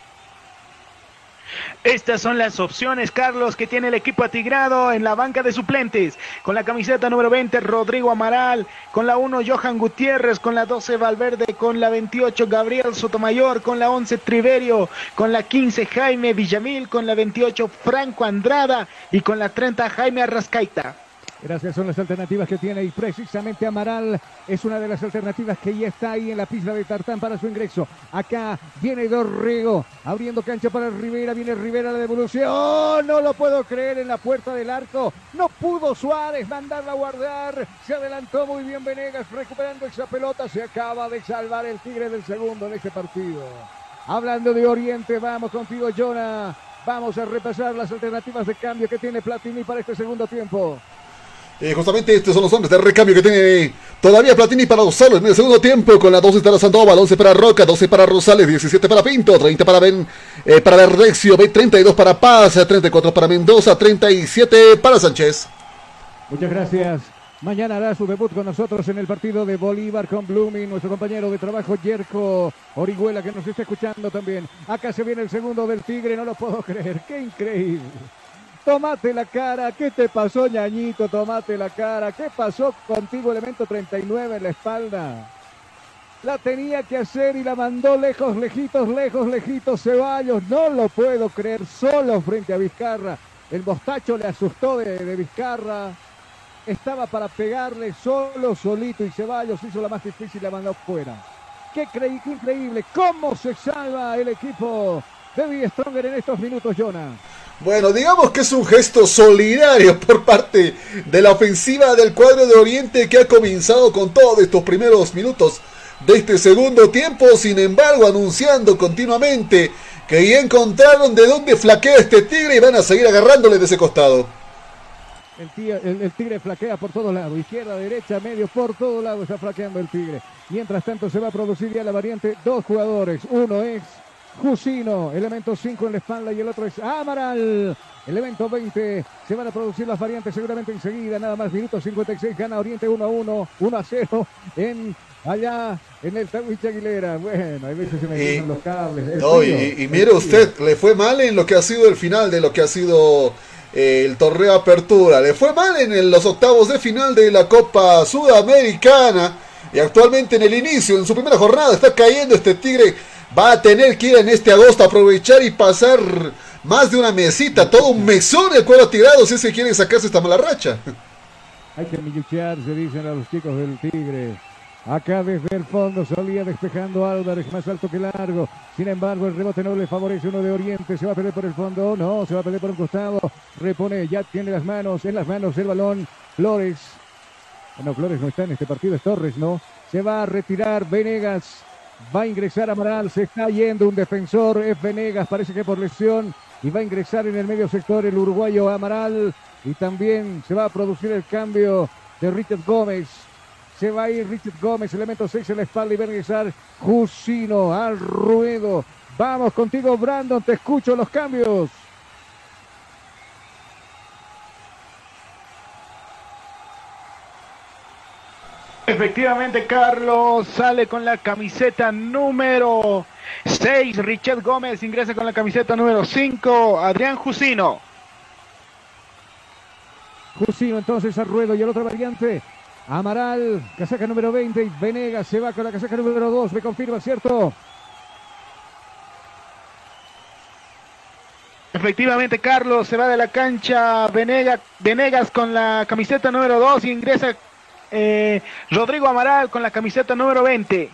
Estas son las opciones, Carlos, que tiene el equipo atigrado en la banca de suplentes. Con la camiseta número 20, Rodrigo Amaral. Con la 1, Johan Gutiérrez. Con la 12, Valverde. Con la 28, Gabriel Sotomayor. Con la 11, Triverio. Con la 15, Jaime Villamil. Con la 28, Franco Andrada. Y con la 30, Jaime Arrascaita. Gracias, son las alternativas que tiene y precisamente Amaral es una de las alternativas que ya está ahí en la pista de Tartán para su ingreso. Acá viene Dorrego abriendo cancha para Rivera, viene Rivera la devolución. ¡Oh, no lo puedo creer en la puerta del arco. No pudo Suárez mandarla a guardar. Se adelantó muy bien Venegas recuperando esa pelota. Se acaba de salvar el Tigre del segundo en este partido. Hablando de Oriente, vamos contigo, Jonah. Vamos a repasar las alternativas de cambio que tiene Platini para este segundo tiempo. Eh, justamente estos son los hombres de recambio que tiene todavía Platini para usarlo en el segundo tiempo con la 12 para Sandoval, 11 para Roca, 12 para Rosales, 17 para Pinto, 30 para Ben, eh, para Verdexio, 32 para Paz, 34 para Mendoza, 37 para Sánchez. Muchas gracias. Mañana hará su debut con nosotros en el partido de Bolívar con Blooming, nuestro compañero de trabajo Yerko Orihuela que nos está escuchando también. Acá se viene el segundo del Tigre, no lo puedo creer, qué increíble. Tomate la cara, ¿qué te pasó, ñañito? Tomate la cara, ¿qué pasó contigo, elemento 39 en la espalda? La tenía que hacer y la mandó lejos, lejitos, lejos, lejitos Ceballos. No lo puedo creer, solo frente a Vizcarra. El mostacho le asustó de, Vizcarra. Estaba para pegarle solo, solito y Ceballos hizo la más difícil y la mandó fuera. Qué, increíble, cómo se salva el equipo de Die Stronger en estos minutos, Jonah. Bueno, digamos que es un gesto solidario por parte de la ofensiva del cuadro de Oriente que ha comenzado con todos estos primeros minutos de este segundo tiempo, sin embargo anunciando continuamente que ya encontraron de dónde flaquea este tigre y van a seguir agarrándole de ese costado. El, tigre, flaquea por todos lados, izquierda, derecha, medio, por todos lados está flaqueando el tigre. Mientras tanto se va a producir ya la variante, dos jugadores, uno es Jusino, elemento 5 en la espalda y el otro es Amaral. Elemento 20, se van a producir las variantes seguramente enseguida, nada más, minuto 56, gana Oriente 1 a 1, 1 a 0 en allá en el Tawich Aguilera. Bueno, hay veces se me Y- los cables. No, y, frío, y el mire frío. usted, le fue mal en lo que ha sido el final de lo que ha sido eh, el torneo Apertura. Le fue mal en los octavos de final de la Copa Sudamericana. Y actualmente en el inicio, en su primera jornada, está cayendo este Tigre. Va a tener que ir en este agosto a aprovechar y pasar más de una mesita, todo un mesón el cuero tirado si es que quieren sacarse esta mala racha. Hay que milluchear, se dicen a los chicos del Tigre. Acá desde el fondo salía despejando Álvarez, más alto que largo. Sin embargo, el rebote no le favorece uno de Oriente. Se va a perder por el fondo. No, se va a perder por un costado. Repone, ya tiene las manos, en las manos el balón. Flores. Bueno, Flores no está en este partido, es Torres, ¿no? Se va a retirar Venegas. Va a ingresar Amaral. Se está yendo un defensor. Es Venegas, parece que por lesión. Y va a ingresar en el medio sector el uruguayo Amaral. Y también se va a producir el cambio de Richard Gómez. Se va a ir Richard Gómez, elemento 6 en la espalda y va a ingresar Jusino al ruedo. Vamos contigo, Brandon, te escucho los cambios. Efectivamente, Carlos sale con la camiseta número 6. Richard Gómez ingresa con la camiseta número 5. Adrián Jusino. Jusino entonces al ruedo y el otro variante. Amaral, casaca número 20 y Venegas se va con la casaca número 2. Me confirma, ¿cierto? Efectivamente, Carlos se va de la cancha. Venega- Venegas con la camiseta número 2 y ingresa eh, Rodrigo Amaral con la camiseta número 20.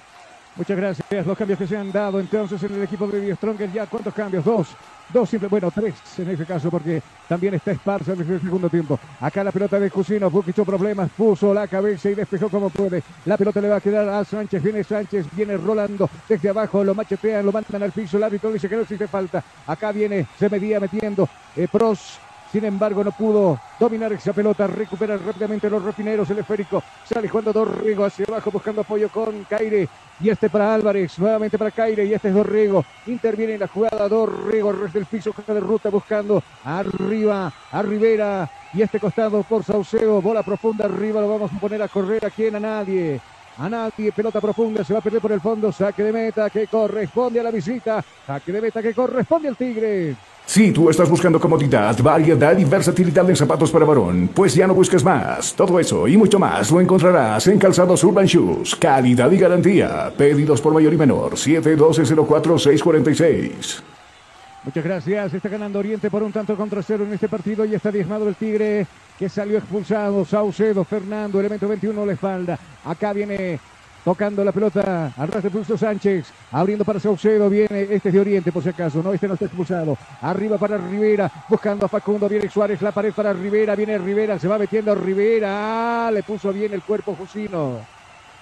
Muchas gracias. Los cambios que se han dado entonces en el equipo de Dio Stronger. Ya, ¿cuántos cambios? Dos. Dos simple, bueno, tres en ese caso, porque también está Esparza desde el segundo tiempo. Acá la pelota de Cusino, hizo problemas, puso la cabeza y despejó como puede. La pelota le va a quedar a Sánchez, viene Sánchez, viene Rolando desde abajo, lo machetean, lo mandan al piso, el árbitro dice que no existe falta. Acá viene, se medía metiendo eh, Pros. Sin embargo, no pudo dominar esa pelota, recupera rápidamente los refineros, el esférico, sale jugando Dorrego hacia abajo buscando apoyo con Caire, y este para Álvarez, nuevamente para Caire, y este es Dorrego, interviene en la jugada Dorrego, desde el piso, de ruta buscando arriba, a Rivera, y este costado por Saucedo, bola profunda arriba, lo vamos a poner a correr aquí en a nadie. A nadie, pelota profunda, se va a perder por el fondo, saque de meta que corresponde a la visita, saque de meta que corresponde al Tigre. Si tú estás buscando comodidad, variedad y versatilidad en zapatos para varón, pues ya no busques más. Todo eso y mucho más lo encontrarás en Calzados Urban Shoes. Calidad y garantía. Pedidos por mayor y menor. 712-04-646. Muchas gracias. Está ganando Oriente por un tanto contra cero en este partido y está diezmado el Tigre que salió expulsado. Saucedo, Fernando, elemento 21 a la espalda. Acá viene tocando la pelota al ras de Pulso Sánchez. Abriendo para Saucedo. Viene este es de Oriente por si acaso. No, este no está expulsado. Arriba para Rivera. Buscando a Facundo. Viene Suárez. La pared para Rivera. Viene Rivera. Se va metiendo Rivera. Ah, le puso bien el cuerpo Jusino.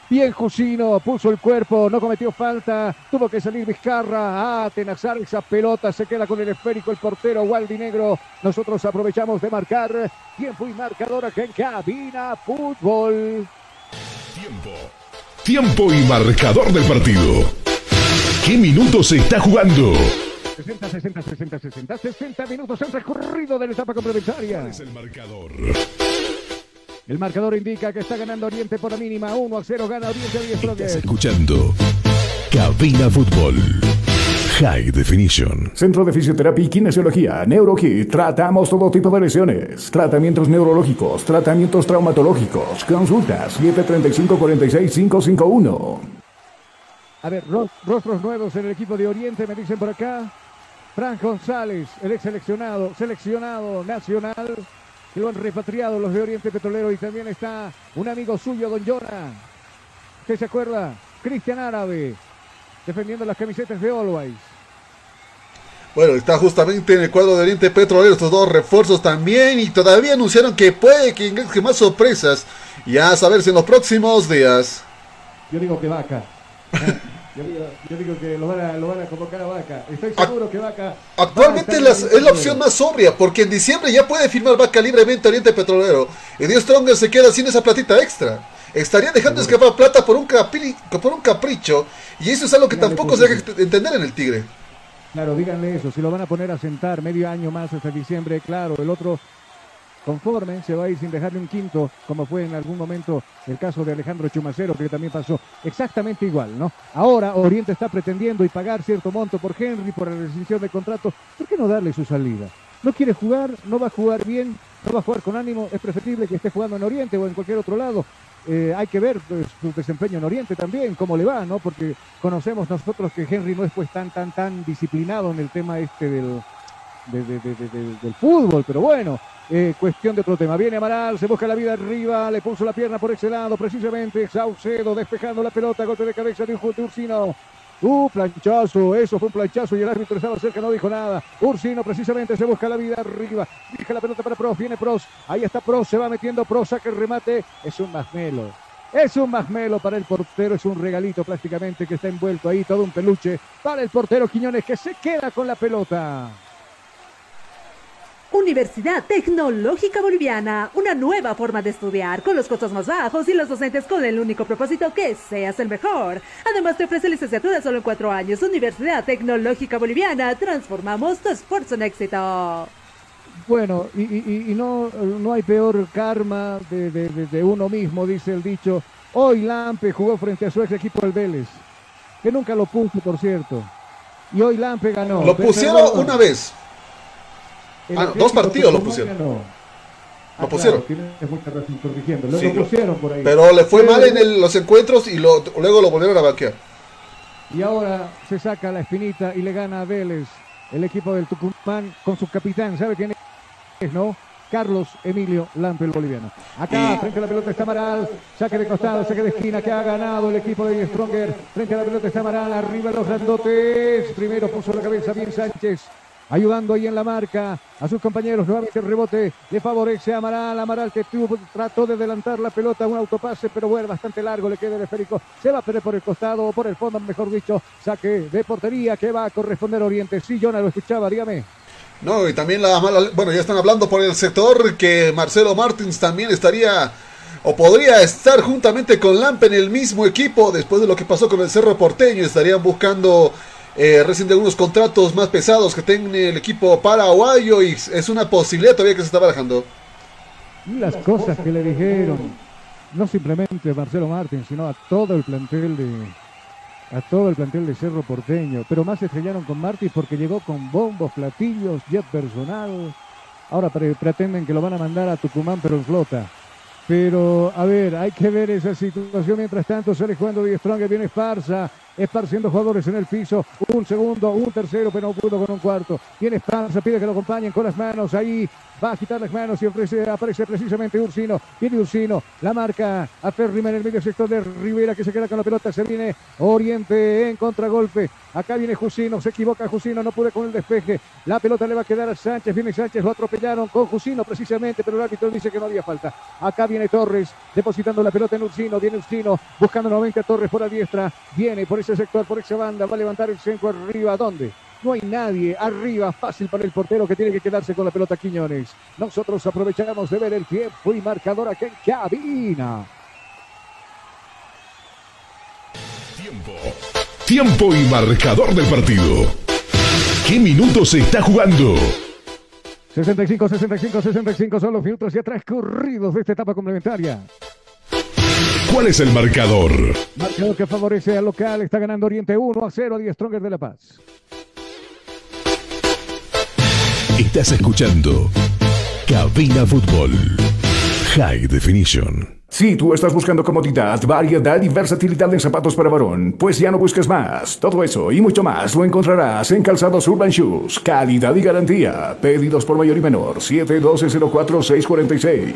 Bien Jusino, puso el cuerpo, no cometió falta, tuvo que salir Vizcarra a tenazar esa pelota, se queda con el esférico el portero Waldi Negro. Nosotros aprovechamos de marcar tiempo y marcador acá en Cabina Fútbol. Tiempo. Tiempo y marcador del partido. ¿Qué minutos se está jugando? 60, 60, 60, 60, 60 minutos han transcurrido de la etapa complementaria. es el marcador? El marcador indica que está ganando Oriente por la mínima, 1 a 0 gana Oriente a 10 Estás escuchando Cabina Fútbol. High Definition. Centro de Fisioterapia y Kinesiología, NeuroKit. Tratamos todo tipo de lesiones. Tratamientos neurológicos, tratamientos traumatológicos. Consultas 735-46-551. A ver, ro- rostros nuevos en el equipo de Oriente, me dicen por acá. Fran González, el ex seleccionado, seleccionado nacional, que lo han repatriado los de Oriente Petrolero y también está un amigo suyo, Don Jona. ¿Usted se acuerda? Cristian Árabe, defendiendo las camisetas de Always. Bueno, está justamente en el cuadro de Oriente Petrolero estos dos refuerzos también y todavía anunciaron que puede que ingresen más sorpresas. Ya a saber si en los próximos días. Yo digo que Vaca. Yo digo, yo digo que lo van, a, lo van a convocar a Vaca. Estoy seguro que Vaca. Actualmente va a las- estar es la opción más sobria, porque en diciembre ya puede firmar Vaca libremente Oriente Petrolero. Y Dios Stronger se queda sin esa platita extra. Estaría dejando escapar plata por un, capri- por un capricho. Y eso es algo que tampoco se deja entender en el Tigre. Claro, díganle eso. Si lo van a poner a sentar medio año más hasta diciembre, claro, el otro conforme se va a ir sin dejarle un quinto, como fue en algún momento el caso de Alejandro Chumacero, que también pasó exactamente igual, ¿no? Ahora Oriente está pretendiendo y pagar cierto monto por Henry, por la rescisión de contrato. ¿Por qué no darle su salida? No quiere jugar, no va a jugar bien, no va a jugar con ánimo. Es preferible que esté jugando en Oriente o en cualquier otro lado. Eh, hay que ver pues, su desempeño en Oriente también, cómo le va, ¿no? Porque conocemos nosotros que Henry no es pues tan, tan, tan disciplinado en el tema este del, de- de- de- de- de- del fútbol, pero bueno, eh, cuestión de otro tema. Viene Amaral, se busca la vida arriba, le puso la pierna por ese lado, precisamente Saucedo despejando la pelota, golpe de cabeza de Ursino. Uh, planchazo, eso fue un planchazo y el árbitro estaba cerca, no dijo nada. Ursino precisamente se busca la vida arriba, deja la pelota para Pros, viene Pros, ahí está Pros, se va metiendo Pros, saca el remate, es un masmelo. Es un masmelo para el portero, es un regalito prácticamente que está envuelto ahí, todo un peluche para el portero Quiñones que se queda con la pelota. Universidad Tecnológica Boliviana, una nueva forma de estudiar con los costos más bajos y los docentes con el único propósito que seas el mejor. Además te ofrece licenciatura solo en cuatro años. Universidad Tecnológica Boliviana, transformamos tu esfuerzo en éxito. Bueno, y, y- y- y no, no hay peor karma de, de- de- de uno mismo, dice el dicho. Hoy Lampe jugó frente a su ex equipo el Vélez, que nunca lo puso, por cierto. Y hoy Lampe ganó. Lo Pero- pusieron una vez. Ah, dos partidos lo pusieron. ganó. Ah, Lo pusieron. claro, tienes mucha razón corrigiendo. Lo, Sí, lo lo- pusieron por ahí. Pero le fue Pero- mal en el- los encuentros y lo- luego lo volvieron a banquear. Y ahora se saca la espinita y le gana a Vélez, el equipo del Tucumán, con su capitán. ¿Sabe quién es, no? Carlos Emilio Lampe, el boliviano. Acá, frente a la pelota está Amaral, saque de costado, saque de esquina, que ha ganado el equipo de Stronger. Frente a la pelota está Amaral, arriba los grandotes. Primero puso la cabeza bien Sánchez. Ayudando ahí en la marca a sus compañeros. Nuevamente el rebote le favorece a Amaral. Amaral que tuvo, trató de adelantar la pelota, un autopase, pero bueno, bastante largo. Le queda el esférico. Se va a perder por el costado o por el fondo, mejor dicho. Saque de portería que va a corresponder a Oriente. Sí, Jonah, lo escuchaba, dígame. No, y también la mala. Bueno, ya están hablando por el sector que Marcelo Martins también estaría o podría estar juntamente con Lampe en el mismo equipo después de lo que pasó con el Cerro Porteño. Estarían buscando eh, recién de algunos contratos más pesados que tenga el equipo paraguayo y es una posibilidad todavía que se está barajando. Las cosas que le dijeron, no simplemente a Marcelo Martín, sino a todo el plantel de a todo el plantel de Cerro Porteño, pero más se estrellaron con Martins porque llegó con bombos, platillos, jet personal. Ahora pre- pretenden que lo van a mandar a Tucumán, pero en flota. Pero, a ver, hay que ver esa situación. Mientras tanto, sale jugando Di Strong, viene Esparza, esparciendo jugadores en el piso. Un segundo, un tercero, pero no pudo con un cuarto. Viene Esparza, pide que lo acompañen con las manos. Ahí va a quitar las manos y ofrece, aparece precisamente Ursino. Viene Ursino, la marca a Ferrima en el medio sector de Rivera que se queda con la pelota. Se viene Oriente en contragolpe. Acá viene Jusino, se equivoca Jusino, no puede con el despeje. La pelota le va a quedar a Sánchez. Viene Sánchez, lo atropellaron con Jusino precisamente, pero el árbitro dice que no había falta. Acá viene Torres, depositando la pelota en Ursino. Viene Ursino, buscando nuevamente a Torres por la diestra. Viene por ese sector, por esa banda. Va a levantar el centro arriba. ¿Dónde? No hay nadie arriba, fácil para el portero que tiene que quedarse con la pelota Quiñones. Nosotros aprovechamos de ver el tiempo y marcador aquí en cabina. Tiempo y marcador del partido. ¿Qué minutos se está jugando? 65, 65, 65 son los minutos ya transcurridos de esta etapa complementaria. ¿Cuál es el marcador? Marcador que favorece al local, está ganando Oriente 1 a 0 a 10 Stronger de La Paz. Estás escuchando Cabina Fútbol High Definition. Si tú estás buscando comodidad, variedad y versatilidad en zapatos para varón, pues ya no busques más. Todo eso y mucho más lo encontrarás en Calzados Urban Shoes. Calidad y garantía. Pedidos por mayor y menor. 712-04-646.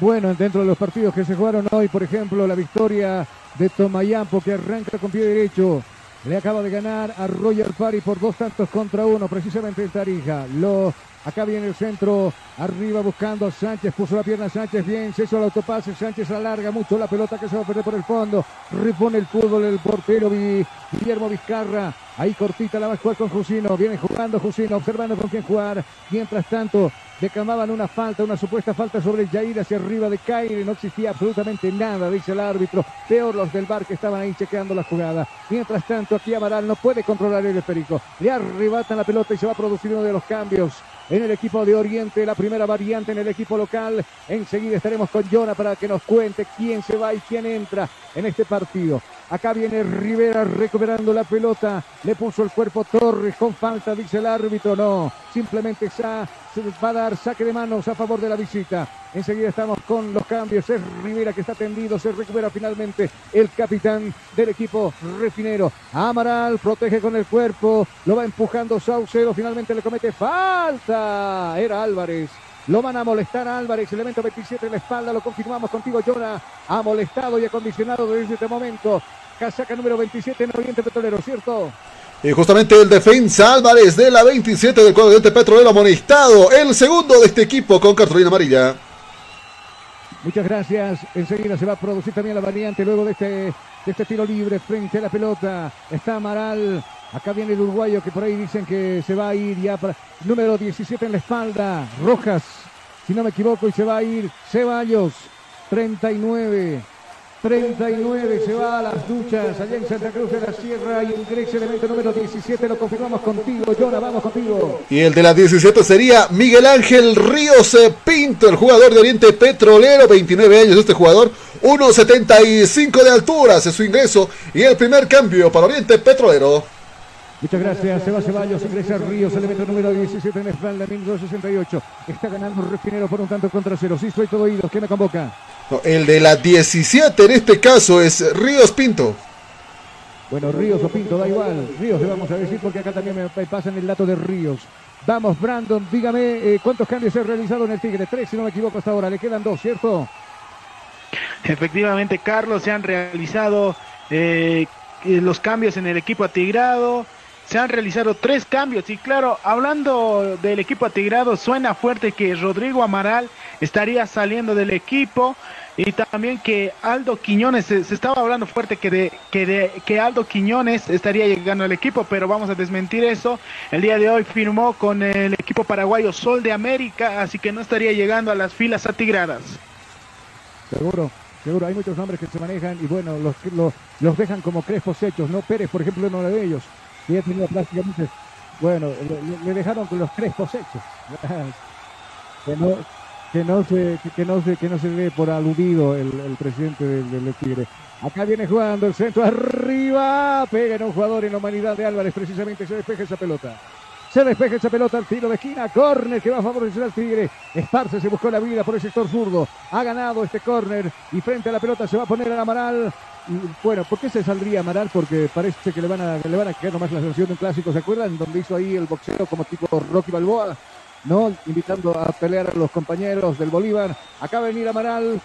Bueno, dentro de los partidos que se jugaron hoy, por ejemplo, la victoria de Tomayampo que arranca con pie derecho le acaba de ganar a Roger Pari por dos tantos contra uno, precisamente en Tarija. Lo, acá viene el centro, arriba buscando a Sánchez, puso la pierna Sánchez, bien, se hizo el autopase, Sánchez alarga mucho la pelota que se va a perder por el fondo, repone el fútbol el portero Guillermo Vizcarra, ahí cortita la va a jugar con Jusino, viene jugando Jusino, observando con quién jugar, mientras tanto declamaban una falta, una supuesta falta sobre Jair hacia arriba de Caire, no existía absolutamente nada, dice el árbitro, peor los del bar que estaban ahí chequeando la jugada. Mientras tanto, aquí Amaral no puede controlar el Perico, le arrebatan la pelota y se va a producir uno de los cambios en el equipo de Oriente, la primera variante en el equipo local. Enseguida estaremos con Jonah para que nos cuente quién se va y quién entra en este partido. Acá viene Rivera recuperando la pelota. Le puso el cuerpo Torres con falta, dice el árbitro. No, simplemente se va a dar saque de manos a favor de la visita. Enseguida estamos con los cambios. Es Rivera que está tendido. Se recupera finalmente el capitán del equipo refinero. Amaral protege con el cuerpo. Lo va empujando Saucedo. Finalmente le comete falta. Era Álvarez. Lo van a molestar a Álvarez, elemento 27 en la espalda, lo confirmamos contigo, Jonah. Ha molestado y acondicionado desde este momento. Casaca número 27 en Oriente Petrolero, ¿cierto? Y justamente el defensa Álvarez de la 27 del cuadro Oriente Petrolero amonestado. El segundo de este equipo con cartulina amarilla. Muchas gracias. Enseguida se va a producir también la variante luego de este, de este tiro libre frente a la pelota. Está Amaral. Acá viene el uruguayo que por ahí dicen que se va a ir ya para número 17 en la espalda. Rojas, si no me equivoco, y se va a ir Ceballos. 39. 39 se va a las duchas allá en Santa Cruz de la Sierra y ingresa elemento número 17, lo confirmamos contigo, Jonah, vamos contigo. Y el de la 17 sería Miguel Ángel Ríos Pinto, el jugador de Oriente Petrolero, 29 años este jugador, 1.75 de altura, es su ingreso y el primer cambio para Oriente Petrolero. Muchas gracias, Seba Ceballos, ingresa Ríos, elemento número 17 en la espalda, 1968. Está ganando Refinero por un tanto contra cero. Sí, estoy todo oído. ¿Quién me convoca? el de la 17 en este caso es Ríos Pinto. Bueno, Ríos o Pinto, da igual. Ríos le vamos a decir porque acá también me pasan el dato de Ríos. Vamos, Brandon, dígame eh, cuántos cambios se han realizado en el Tigre. Tres, si no me equivoco, hasta ahora. Le quedan dos, ¿cierto? Efectivamente, Carlos, se han realizado eh, los cambios en el equipo atigrado se han realizado tres cambios y claro, hablando del equipo atigrado, suena fuerte que Rodrigo Amaral estaría saliendo del equipo y también que Aldo Quiñones, se, estaba hablando fuerte que, de, que, de, que Aldo Quiñones estaría llegando al equipo, pero vamos a desmentir eso. El día de hoy firmó con el equipo paraguayo Sol de América, así que no estaría llegando a las filas atigradas. Seguro, seguro, hay muchos nombres que se manejan y bueno, los, los, dejan como crespos hechos, ¿no? Pérez, por ejemplo, uno de ellos y ha tenido prácticamente, bueno, le, dejaron con los tres hechos. que no, que no se, que, no se, que no se ve por aludido el, presidente del, Tigre. Acá viene jugando el centro arriba, pega en un jugador en la humanidad de Álvarez, precisamente se despeja esa pelota. Se despeja esa pelota al tiro de esquina, córner que va a favorecer al Tigre. Esparce se buscó la vida por el sector zurdo. Ha ganado este córner y frente a la pelota se va a poner al Amaral bueno, ¿por qué se saldría Amaral? Porque parece que le van a, le van a caer nomás la sanción de un clásico, ¿se acuerdan? Donde hizo ahí el boxeo como tipo Rocky Balboa, ¿no? Invitando a pelear a los compañeros del Bolívar. De venir Amaral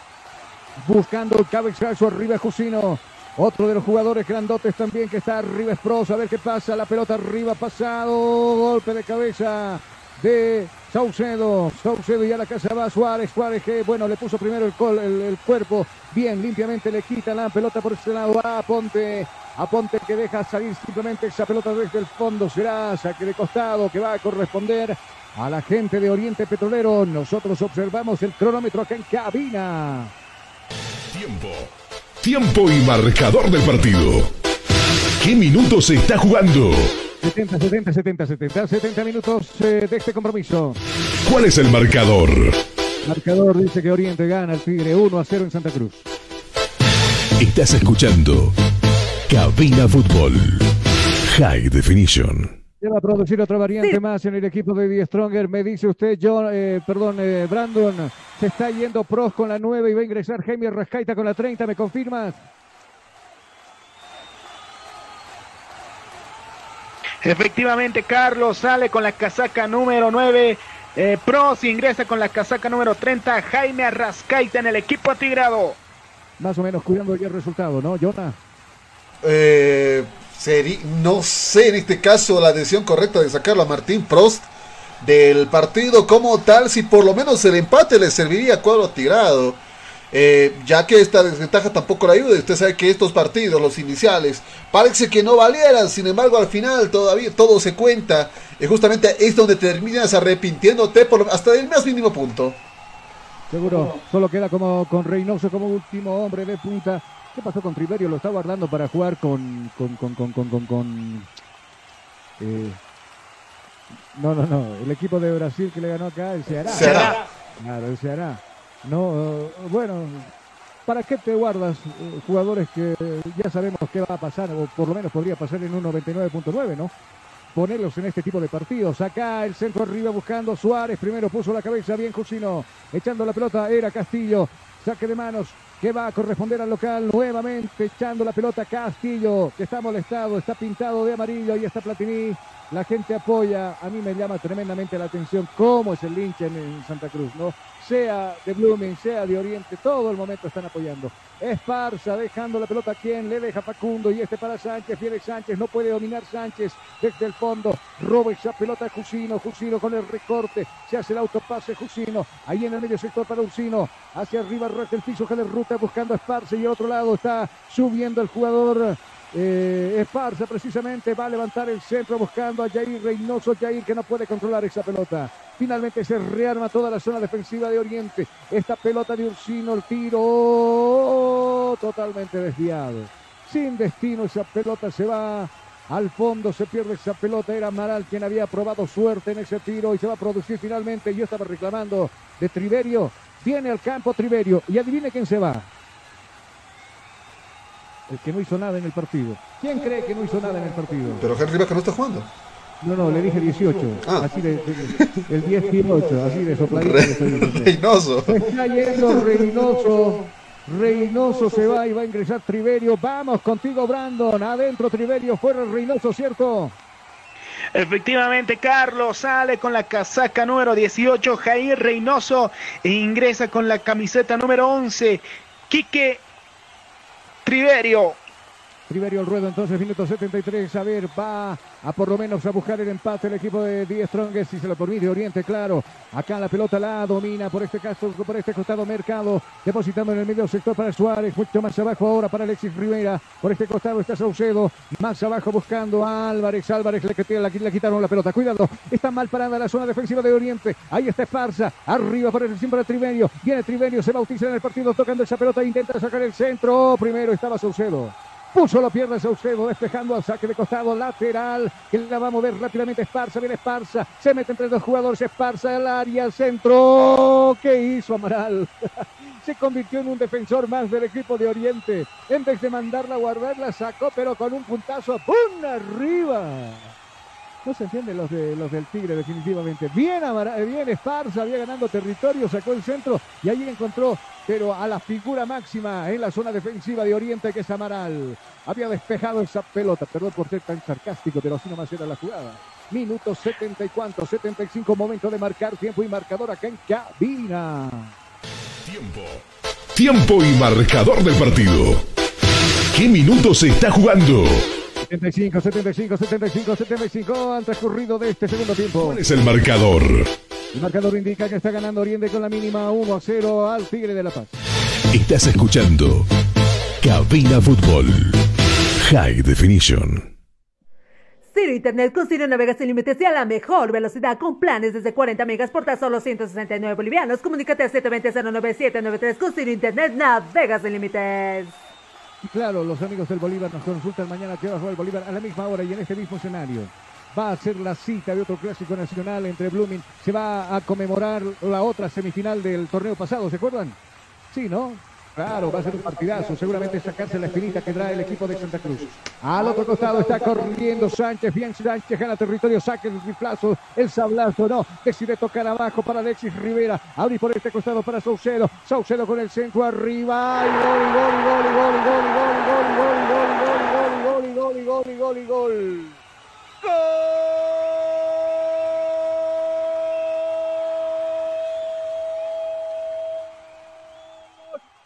buscando el cabezazo arriba Jusino. Otro de los jugadores grandotes también que está arriba es Pros. A ver qué pasa. La pelota arriba pasado. Golpe de cabeza de Saucedo, Saucedo y a la casa va Suárez, Suárez que bueno le puso primero el, el, cuerpo, bien limpiamente le quita la pelota por este lado a Ponte, a Ponte que deja salir simplemente esa pelota desde el fondo, será saque de costado que va a corresponder a la gente de Oriente Petrolero. Nosotros observamos el cronómetro acá en cabina. Tiempo, tiempo y marcador del partido. ¿Qué minutos se está jugando? 70, 70, 70, 70, 70 minutos eh, de este compromiso. ¿Cuál es el marcador? Marcador dice que Oriente gana el Tigre 1 a 0 en Santa Cruz. Estás escuchando Cabina Fútbol High Definition. Se va a producir otra variante más en el equipo de Die Stronger. Me dice usted, John, eh, perdón, eh, Brandon, se está yendo Pros con la 9 y va a ingresar Jaime Rascaita con la 30. ¿Me confirmas? Efectivamente, Carlos sale con la casaca número 9. Eh, Pros ingresa con la casaca número 30. Jaime Arrascaita en el equipo atigrado. Más o menos cuidando ya el resultado, ¿no, Jonah? Eh, Seri- no sé en este caso la decisión correcta de sacarlo a Martín Prost del partido como tal, si por lo menos el empate le serviría a cuadro tirado. Eh, ya que esta desventaja tampoco le ayuda. Usted sabe que estos partidos, los iniciales, parece que no valieran. Sin embargo, al final todavía todo se cuenta. Y justamente es donde terminas arrepintiéndote por, hasta el más mínimo punto. Seguro, solo queda como con Reynoso como último hombre de punta. ¿Qué pasó con Triverio? Lo está guardando para jugar con. con. con. con. con. con, con, eh, no, no, no. El equipo de Brasil que le ganó acá, el Ceará. Ceará. Claro, el Ceará. No, eh, bueno, ¿para qué te guardas eh, jugadores que ya sabemos qué va a pasar, o por lo menos podría pasar en un 99.9, ¿no? Ponerlos en este tipo de partidos. Acá el centro arriba buscando Suárez. Primero puso la cabeza bien Jusino. Echando la pelota era Castillo. Saque de manos que va a corresponder al local nuevamente echando la pelota Castillo que está molestado, está pintado de amarillo y está Platini. La gente apoya, a mí me llama tremendamente la atención cómo es el hincha en, Santa Cruz, ¿no? Sea de Blooming, sea de Oriente, todo el momento están apoyando. Esparza dejando la pelota a quien le deja Facundo y este para Sánchez, viene Sánchez, no puede dominar Sánchez desde el fondo, roba esa pelota a Jusino, Jusino con el recorte, se hace el autopase Jusino, ahí en el medio sector para Ursino, hacia arriba el piso, de ruta buscando a Esparza y al otro lado está subiendo el jugador eh, Esparza precisamente va a levantar el centro buscando a Jair Reynoso, Jair que no puede controlar esa pelota. Finalmente se rearma toda la zona defensiva de Oriente. Esta pelota de Ursino, el tiro totalmente desviado. Sin destino esa pelota se va al fondo, se pierde esa pelota. Era Amaral quien había probado suerte en ese tiro y se va a producir finalmente. Yo estaba reclamando de Triverio. Viene al campo Triverio y adivine quién se va. El que no hizo nada en el partido. ¿Quién cree que no hizo nada en el partido? Pero Henry Vaca no está jugando. No, no, le dije 18. Ah. Así de, de- el 18, así de sopladito. Re-. Reynoso. Se está yendo Reynoso. Reynoso se va y va a ingresar Triverio. Vamos contigo, Brandon. Adentro Triverio, fuera Reynoso, ¿cierto? Efectivamente, Carlos sale con la casaca número 18, Jair Reynoso, e ingresa con la camiseta número 11, Quique Triverio. Triverio al ruedo, entonces, minuto 73. A ver, va a por lo menos a buscar el empate el equipo de Die Strongest, si se lo permite Oriente, claro. Acá la pelota la domina por este caso, por este costado Mercado, depositando en el medio sector para Suárez, mucho más abajo ahora para Alexis Rivera. Por este costado está Saucedo, más abajo buscando a Álvarez. Álvarez le, le- le quitaron la pelota. Cuidado, está mal parada la zona defensiva de Oriente. Ahí está Esparza, arriba por el siempre Triverio. Viene Triverio, se bautiza en el partido tocando esa pelota, intenta sacar el centro. Primero estaba Saucedo. Puso la pierna Saucedo, despejando al saque de costado lateral, que la va a mover rápidamente Esparza, viene Esparza, se mete entre dos jugadores, Esparza al área, centro. ¿Qué hizo Amaral? se convirtió en un defensor más del equipo de Oriente. En vez de mandarla a guardar, la sacó, pero con un puntazo, ¡pum! arriba. No se entienden los, de, los del Tigre, definitivamente. Bien, eh, bien Esparza, había ganando territorio, sacó el centro y allí encontró, pero a la figura máxima en la zona defensiva de Oriente, que es Amaral. Había despejado esa pelota, perdón por ser tan sarcástico, pero así nomás era la jugada. Minuto 70 y cuánto, 75, momento de marcar tiempo y marcador acá en cabina. Tiempo. Tiempo y marcador del partido. ¿Qué minutos se está jugando? 75, 75, 75, 75 han transcurrido de este segundo tiempo. ¿Cuál es el marcador? El marcador indica que está ganando Oriente con la mínima 1 a 0 al Tigre de La Paz. Estás escuchando Cabina Fútbol. High Definition. Ciro Internet con Ciro navegas sin límites y a la mejor velocidad con planes desde 40 megas por tan solo 169 bolivianos. Comunícate al 720-09793 con Ciro Internet navegas sin límites. Claro, los amigos del Bolívar nos consultan mañana que va a jugar el Bolívar a la misma hora y en este mismo escenario. Va a ser la cita de otro clásico nacional entre Blooming. Se va a conmemorar la otra semifinal del torneo pasado, ¿se acuerdan? Sí, ¿no? Claro, va a ser un partidazo. Seguramente sacarse la espinita que trae el equipo de Santa Cruz. Al otro costado está corriendo Sánchez. Bien, Sánchez gana territorio. Saque el riflazo. El sablazo, no. Decide tocar abajo para Alexis Rivera. Abrir por este costado para Saucedo. Saucedo con el centro arriba. Gol, gol, gol, gol, gol, gol, gol, gol, gol, y gol, y gol, y gol, y gol, y gol.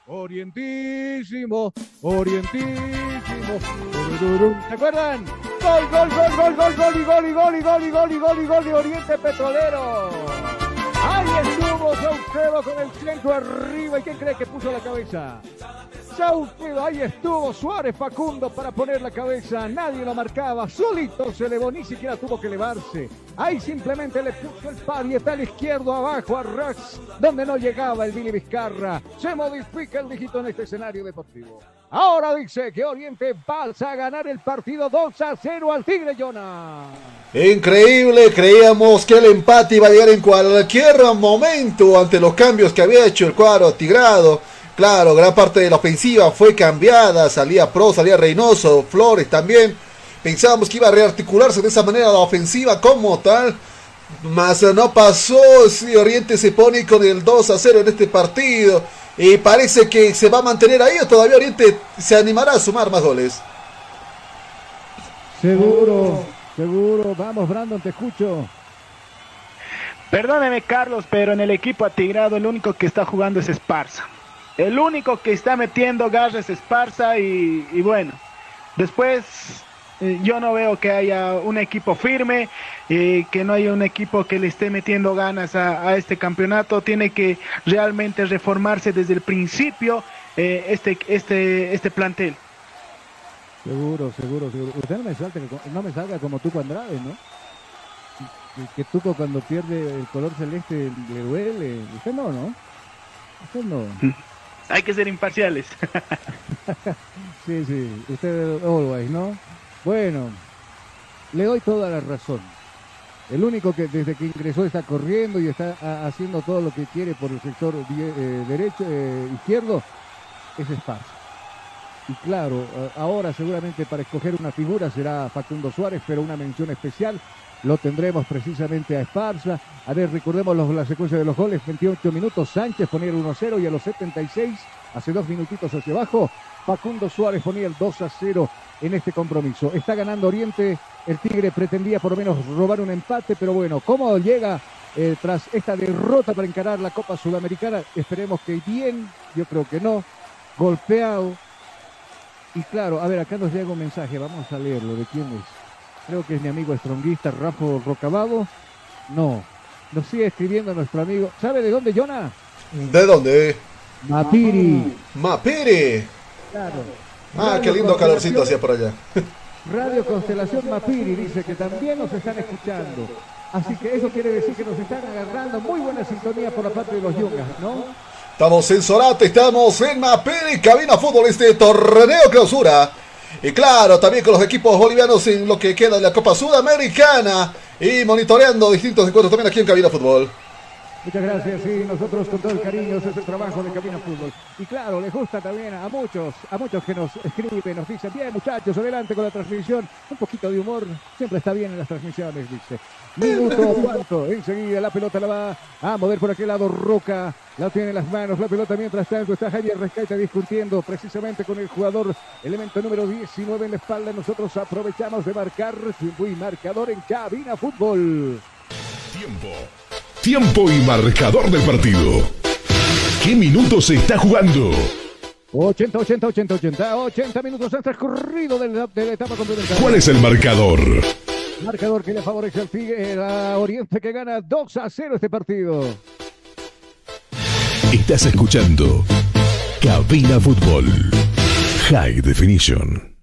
Orientísimo, orientísimo. ¿Se acuerdan? Gol, gol, gol, gol, gol, gol, y gol, y gol, y gol, y gol, y gol, y gol Oriente Petrolero. Ahí estuvo Saucedo con el centro arriba. ¿Y quién cree que puso la cabeza? Saucedo, ahí estuvo Suárez Facundo para poner la cabeza. Nadie lo marcaba. Solito se elevó, ni siquiera tuvo que elevarse. Ahí simplemente le puso el parietal izquierdo abajo a Rax, donde no llegaba el Billy Vizcarra. Se modifica el dígito en este escenario deportivo. Ahora dice que Oriente va a ganar el partido 2 a 0 al Tigre Jonah. Increíble, creíamos que el empate iba a llegar en cualquier momento ante los cambios que había hecho el cuadro tigrado. Claro, gran parte de la ofensiva fue cambiada, salía Pro, salía Reynoso, Flores también. Pensábamos que iba a rearticularse de esa manera la ofensiva como tal. Mas no pasó, si Oriente se pone con el 2 a 0 en este partido. Y parece que se va a mantener ahí o todavía Oriente se animará a sumar más goles. Seguro, seguro. Vamos, Brandon, te escucho. Perdóneme, Carlos, pero en el equipo atigrado el único que está jugando es Esparza. El único que está metiendo garra es Esparza y, y bueno, después eh, yo no veo que haya un equipo firme, eh, que no haya un equipo que le esté metiendo ganas a, a este campeonato. Tiene que realmente reformarse desde el principio eh, este, este, este plantel. Seguro, seguro, seguro. Usted no me, salte, no me salga como Tuco Andrade, ¿no? Que, que Tuco cuando pierde el color celeste le duele. Usted no, ¿no? Usted no. Hay que ser imparciales. sí, sí. Usted always, ¿no? Bueno, le doy toda la razón. El único que desde que ingresó está corriendo y está a, haciendo todo lo que quiere por el sector eh, derecho, eh, izquierdo, es Esparza. Y claro, ahora seguramente para escoger una figura será Facundo Suárez, pero una mención especial lo tendremos precisamente a Esparza. A ver, recordemos la secuencia de los goles, 28 minutos, Sánchez ponía el 1-0 y a los 76, hace dos minutitos hacia abajo, Facundo Suárez ponía el 2 0 en este compromiso. Está ganando Oriente, el Tigre pretendía por lo menos robar un empate, pero bueno, ¿cómo llega eh, tras esta derrota para encarar la Copa Sudamericana? Esperemos que bien, yo creo que no, golpeado. Y claro, a ver, acá nos llega un mensaje, vamos a leerlo, ¿de quién es? Creo que es mi amigo estronguista Rafa Rocabado. No, nos sigue escribiendo nuestro amigo. ¿Sabe de dónde, Jonah? ¿De dónde? Mapiri. Mapiri. Claro. Ah, qué lindo calorcito hacía por allá. Radio Constelación Mapiri dice que también nos están escuchando. Así que eso quiere decir que nos están agarrando muy buena sintonía por la parte de los Yungas, ¿no? Estamos en Sorate, estamos en Mapiri, Cabina Fútbol, este torneo clausura. Y claro, también con los equipos bolivianos en lo que queda de la Copa Sudamericana. Y monitoreando distintos encuentros también aquí en Cabina Fútbol. Muchas gracias, sí, nosotros con todo el cariño, ese es el trabajo de Cabina Fútbol. Y claro, les gusta también a muchos, a muchos que nos escriben, nos dicen, bien muchachos, adelante con la transmisión, un poquito de humor, siempre está bien en las transmisiones, dice. Minuto cuarto, enseguida la pelota la va a mover por aquel lado Roca, la tiene en las manos, la pelota mientras tanto está Javier Rescaita discutiendo precisamente con el jugador, elemento número 19 en la espalda, nosotros aprovechamos de marcar tiempo y marcador en Cabina Fútbol. Tiempo. Tiempo y marcador del partido. ¿Qué minutos se está jugando? 80, 80, 80, 80, 80 minutos han transcurrido de la, de la etapa complementaria. ¿Cuál es el marcador? Marcador que le favorece al Tigre, a Oriente que gana 2 a 0 este partido. Estás escuchando Cabina Fútbol High Definition.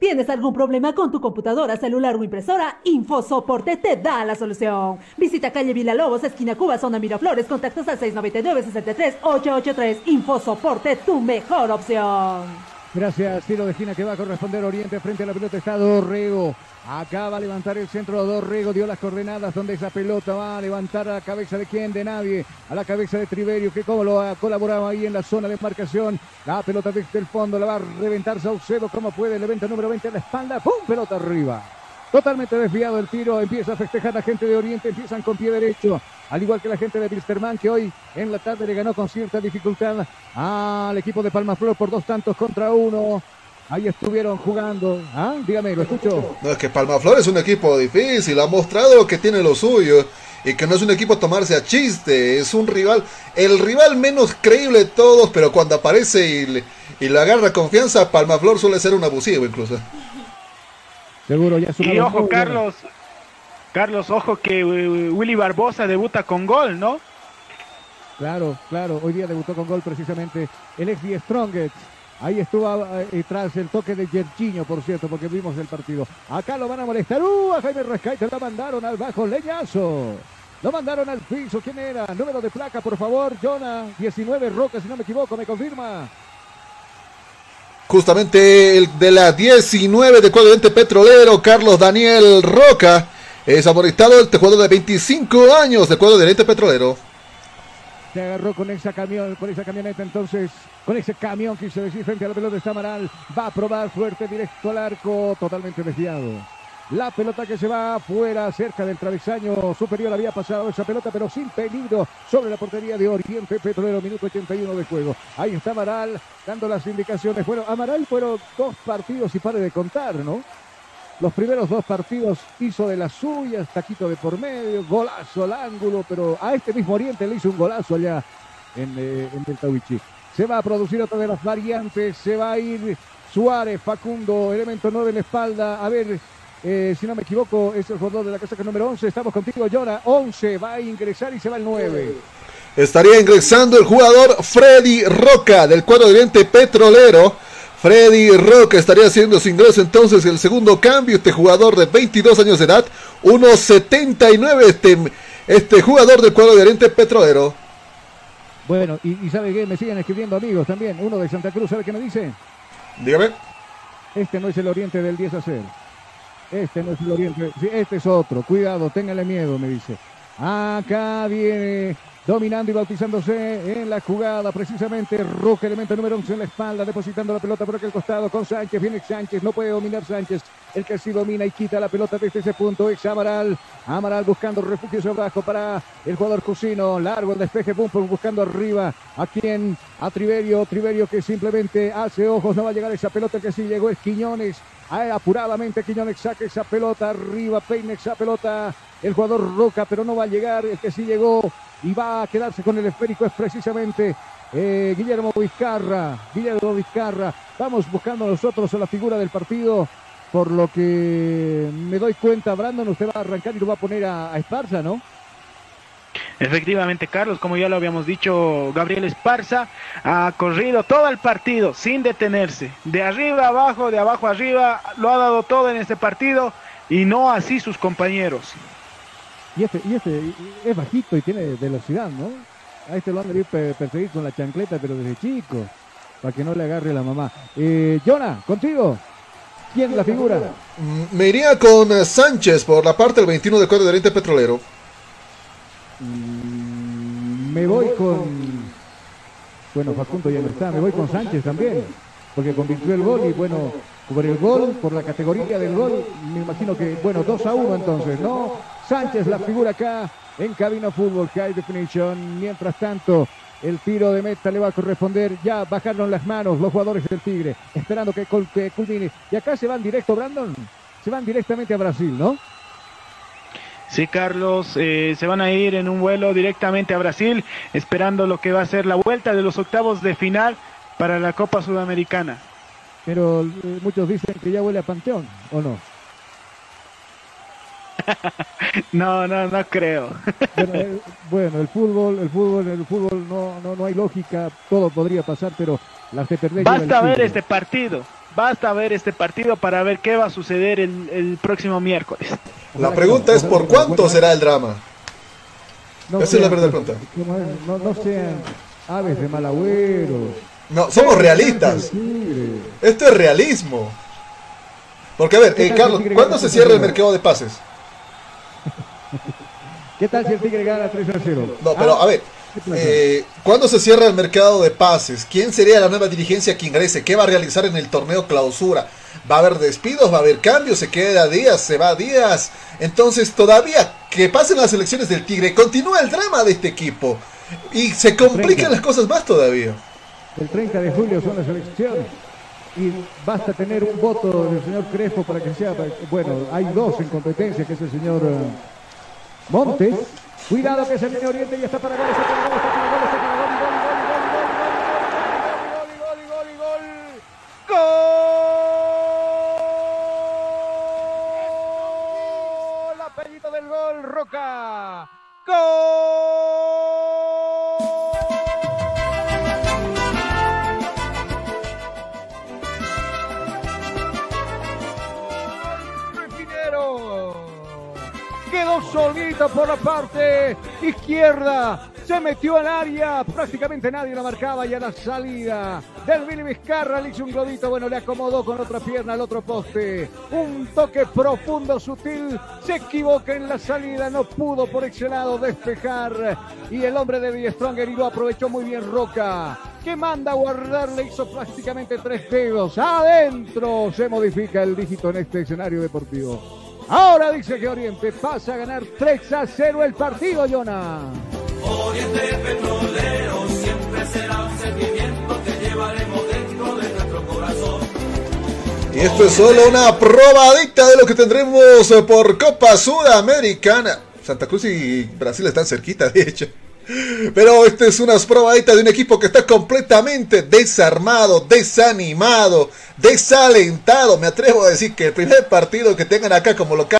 ¿Tienes algún problema con tu computadora, celular o impresora? InfoSoporte te da la solución. Visita calle Villalobos, esquina Cuba, zona Miraflores, contactos al 699-63-883. InfoSoporte, tu mejor opción. Gracias, tiro de esquina que va a corresponder Oriente frente a la pelota está Dorrego. Acaba a levantar el centro Dorrego, dio las coordenadas donde esa pelota va a levantar a la cabeza de quién, de nadie, a la cabeza de Triverio, que como lo ha colaborado ahí en la zona de marcación. La pelota desde el fondo la va a reventar Saucedo como puede, el evento número 20 a la espalda, ¡pum! Pelota arriba. Totalmente desviado el tiro, empieza a festejar la gente de Oriente, empiezan con pie derecho, al igual que la gente de Wilstermann, que hoy en la tarde le ganó con cierta dificultad al equipo de Palmaflor por dos tantos contra uno. Ahí estuvieron jugando. ¿Ah? Dígame, lo escucho. No, es que Palmaflor es un equipo difícil, ha mostrado que tiene lo suyo. y que no es un equipo a tomarse a chiste, es un rival, el rival menos creíble de todos, pero cuando aparece y le, y le agarra confianza, Palmaflor suele ser un abusivo incluso. Seguro, ya Y ojo, Carlos, Carlos, ojo que eh, Willy Barbosa debuta con gol, ¿no? Claro, claro, hoy día debutó con gol precisamente el ex Die Strongest. Ahí estuvo eh, tras el toque de Yerginho, por cierto, porque vimos el partido. Acá lo van a molestar. ¡Uh! A Jaime Rescaite lo mandaron al bajo leñazo. Lo mandaron al piso. ¿Quién era? Número de placa, por favor. Jonah, 19 Roca, si no me equivoco, me confirma. Justamente el de la 19 de cuadro petrolero, Carlos Daniel Roca, es amonestado este jugador de 25 años de cuadro de petrolero. Se agarró con esa camión, con esa camioneta entonces, con ese camión quiso decir frente a la pelota de Samaral. Va a probar fuerte directo al arco, totalmente desviado. La pelota que se va afuera, cerca del travesaño superior, había pasado esa pelota, pero sin peligro sobre la portería de Oriente Petrolero, minuto 81 de juego. Ahí está Amaral dando las indicaciones. Bueno, Amaral fueron dos partidos y pare de contar, ¿no? Los primeros dos partidos hizo de las suyas, taquito de por medio, golazo al ángulo, pero a este mismo Oriente le hizo un golazo allá en, eh, en. Se va a producir otra de las variantes, se va a ir Suárez, Facundo, elemento 9 en la espalda. A ver, eh, si no me equivoco, es el jugador de la casa número 11. Estamos contigo, Jonah. 11 va a ingresar y se va el 9. Estaría ingresando el jugador Freddy Roca del cuadro de Oriente Petrolero. Freddy Roca estaría haciendo su ingreso entonces el segundo cambio. Este jugador de 22 años de edad, 1.79 este, este jugador del cuadro de Oriente Petrolero. Bueno, y, y sabe que me siguen escribiendo amigos también. Uno de Santa Cruz, ¿sabe qué me dice? Dígame. Este no es el Oriente del 10 a 0. Este no es el Oriente. Este es otro. Cuidado, téngale miedo, me dice. Acá viene dominando y bautizándose en la jugada precisamente Roque, elemento número 11 en la espalda, depositando la pelota por aquel costado con Sánchez, viene Sánchez, no puede dominar Sánchez, el que sí domina y quita la pelota desde ese punto es Amaral, Amaral buscando refugio hacia abajo para el jugador Cusino, largo el despeje, pum, buscando arriba, a quien, a Triverio, Triverio que simplemente hace ojos, no va a llegar esa pelota que sí llegó, es Quiñones, Ahí apuradamente Quiñones saca esa pelota arriba, peine esa pelota, el jugador Roca, pero no va a llegar, el que sí llegó y va a quedarse con el esférico es precisamente eh, Guillermo Vizcarra, Guillermo Vizcarra, vamos buscando nosotros a la figura del partido, por lo que me doy cuenta, Brandon, usted va a arrancar y lo va a poner a, a Esparza, ¿no? Efectivamente, Carlos, como ya lo habíamos dicho, Gabriel Esparza ha corrido todo el partido sin detenerse. De arriba a abajo, de abajo a arriba, lo ha dado todo en este partido y no así sus compañeros. Y este, y este es bajito y tiene velocidad, ¿no? A este lo han de ir per- perseguir con la chancleta, pero desde chico, para que no le agarre la mamá. Eh, Jonah, contigo. ¿Quién la figura? Mm, Me iría con eh, Sánchez por la parte del 21 de cuadro de Oriente Petrolero. Me voy con. Bueno, Facundo ya no está. Me voy con Sánchez también. Porque convirtió el gol y bueno, por el gol, por la categoría del gol, me imagino que, bueno, 2 a 1 entonces, ¿no? Sánchez la figura acá en Cabina Fútbol, High Definition. Mientras tanto, el tiro de meta le va a corresponder. Ya bajaron las manos los jugadores del Tigre, esperando que, que culmine. Y acá se van directo, Brandon. Se van directamente a Brasil, ¿no? Sí, Carlos, eh, se van a ir en un vuelo directamente a Brasil, esperando lo que va a ser la vuelta de los octavos de final para la Copa Sudamericana. Pero eh, muchos dicen que ya huele a Panteón, ¿o no? No, no, no creo. Bueno, eh, bueno, el fútbol, el fútbol, el fútbol no, no, no hay lógica, todo podría pasar, pero la que perder lleva el Basta ver este partido, basta ver este partido para ver qué va a suceder el, el próximo miércoles. La pregunta es por cuánto será el drama. No Esa es la verdadera pregunta. No, no sean aves de mal agüero. No, somos realistas. Esto es realismo. Porque a ver, ¿Qué eh, Carlos, ¿cuándo se 3 a cierra el 0? mercado de pases? ¿Qué tal si el Tigre gana 3 a 0? No, pero Ah, a ver, eh, ¿cuándo se cierra el mercado de pases? ¿Quién sería la nueva dirigencia que ingrese? ¿Qué va a realizar en el torneo clausura? ¿Va a haber despidos? ¿Va a haber cambios? ¿Se queda días? ¿Se va días? Entonces, todavía que pasen las elecciones del Tigre, continúa el drama de este equipo. Y se complican las cosas más todavía. El 30 de julio son las elecciones. Y basta tener un voto del señor Crespo para que sea. Bueno, hay dos en competencia, que es el señor eh, Montes Cuidado que se viene Oriente y está para gol, está para gol, está para gol, está para gol, gol, gol, gol, gol, gol, gol, gol, gol, gol, gol, gol, gol, apellido del gol, Roca, gol. Por la parte izquierda. Se metió al área. Prácticamente nadie lo marcaba. Y a la salida del Billy Vizcarra le hizo un globito. Bueno, le acomodó con otra pierna al otro poste. Un toque profundo, sutil. Se equivoca en la salida. No pudo por ese lado despejar. Y el hombre de Die Stronger y lo aprovechó muy bien Roca. Que manda a guardar. Le hizo prácticamente tres dedos. Adentro se modifica el dígito en este escenario deportivo. Ahora dice que Oriente pasa a ganar 3 a 0 el partido, Jonah. Oriente Petrolero siempre será un sentimiento que llevaremos dentro de nuestro corazón. Y esto es solo una probadita de lo que tendremos eh, por Copa Sudamericana. Santa Cruz y Brasil están cerquita, de hecho. Pero esta es una probadita de un equipo que está completamente desarmado, desanimado, desalentado. Me atrevo a decir que el primer partido que tengan acá como local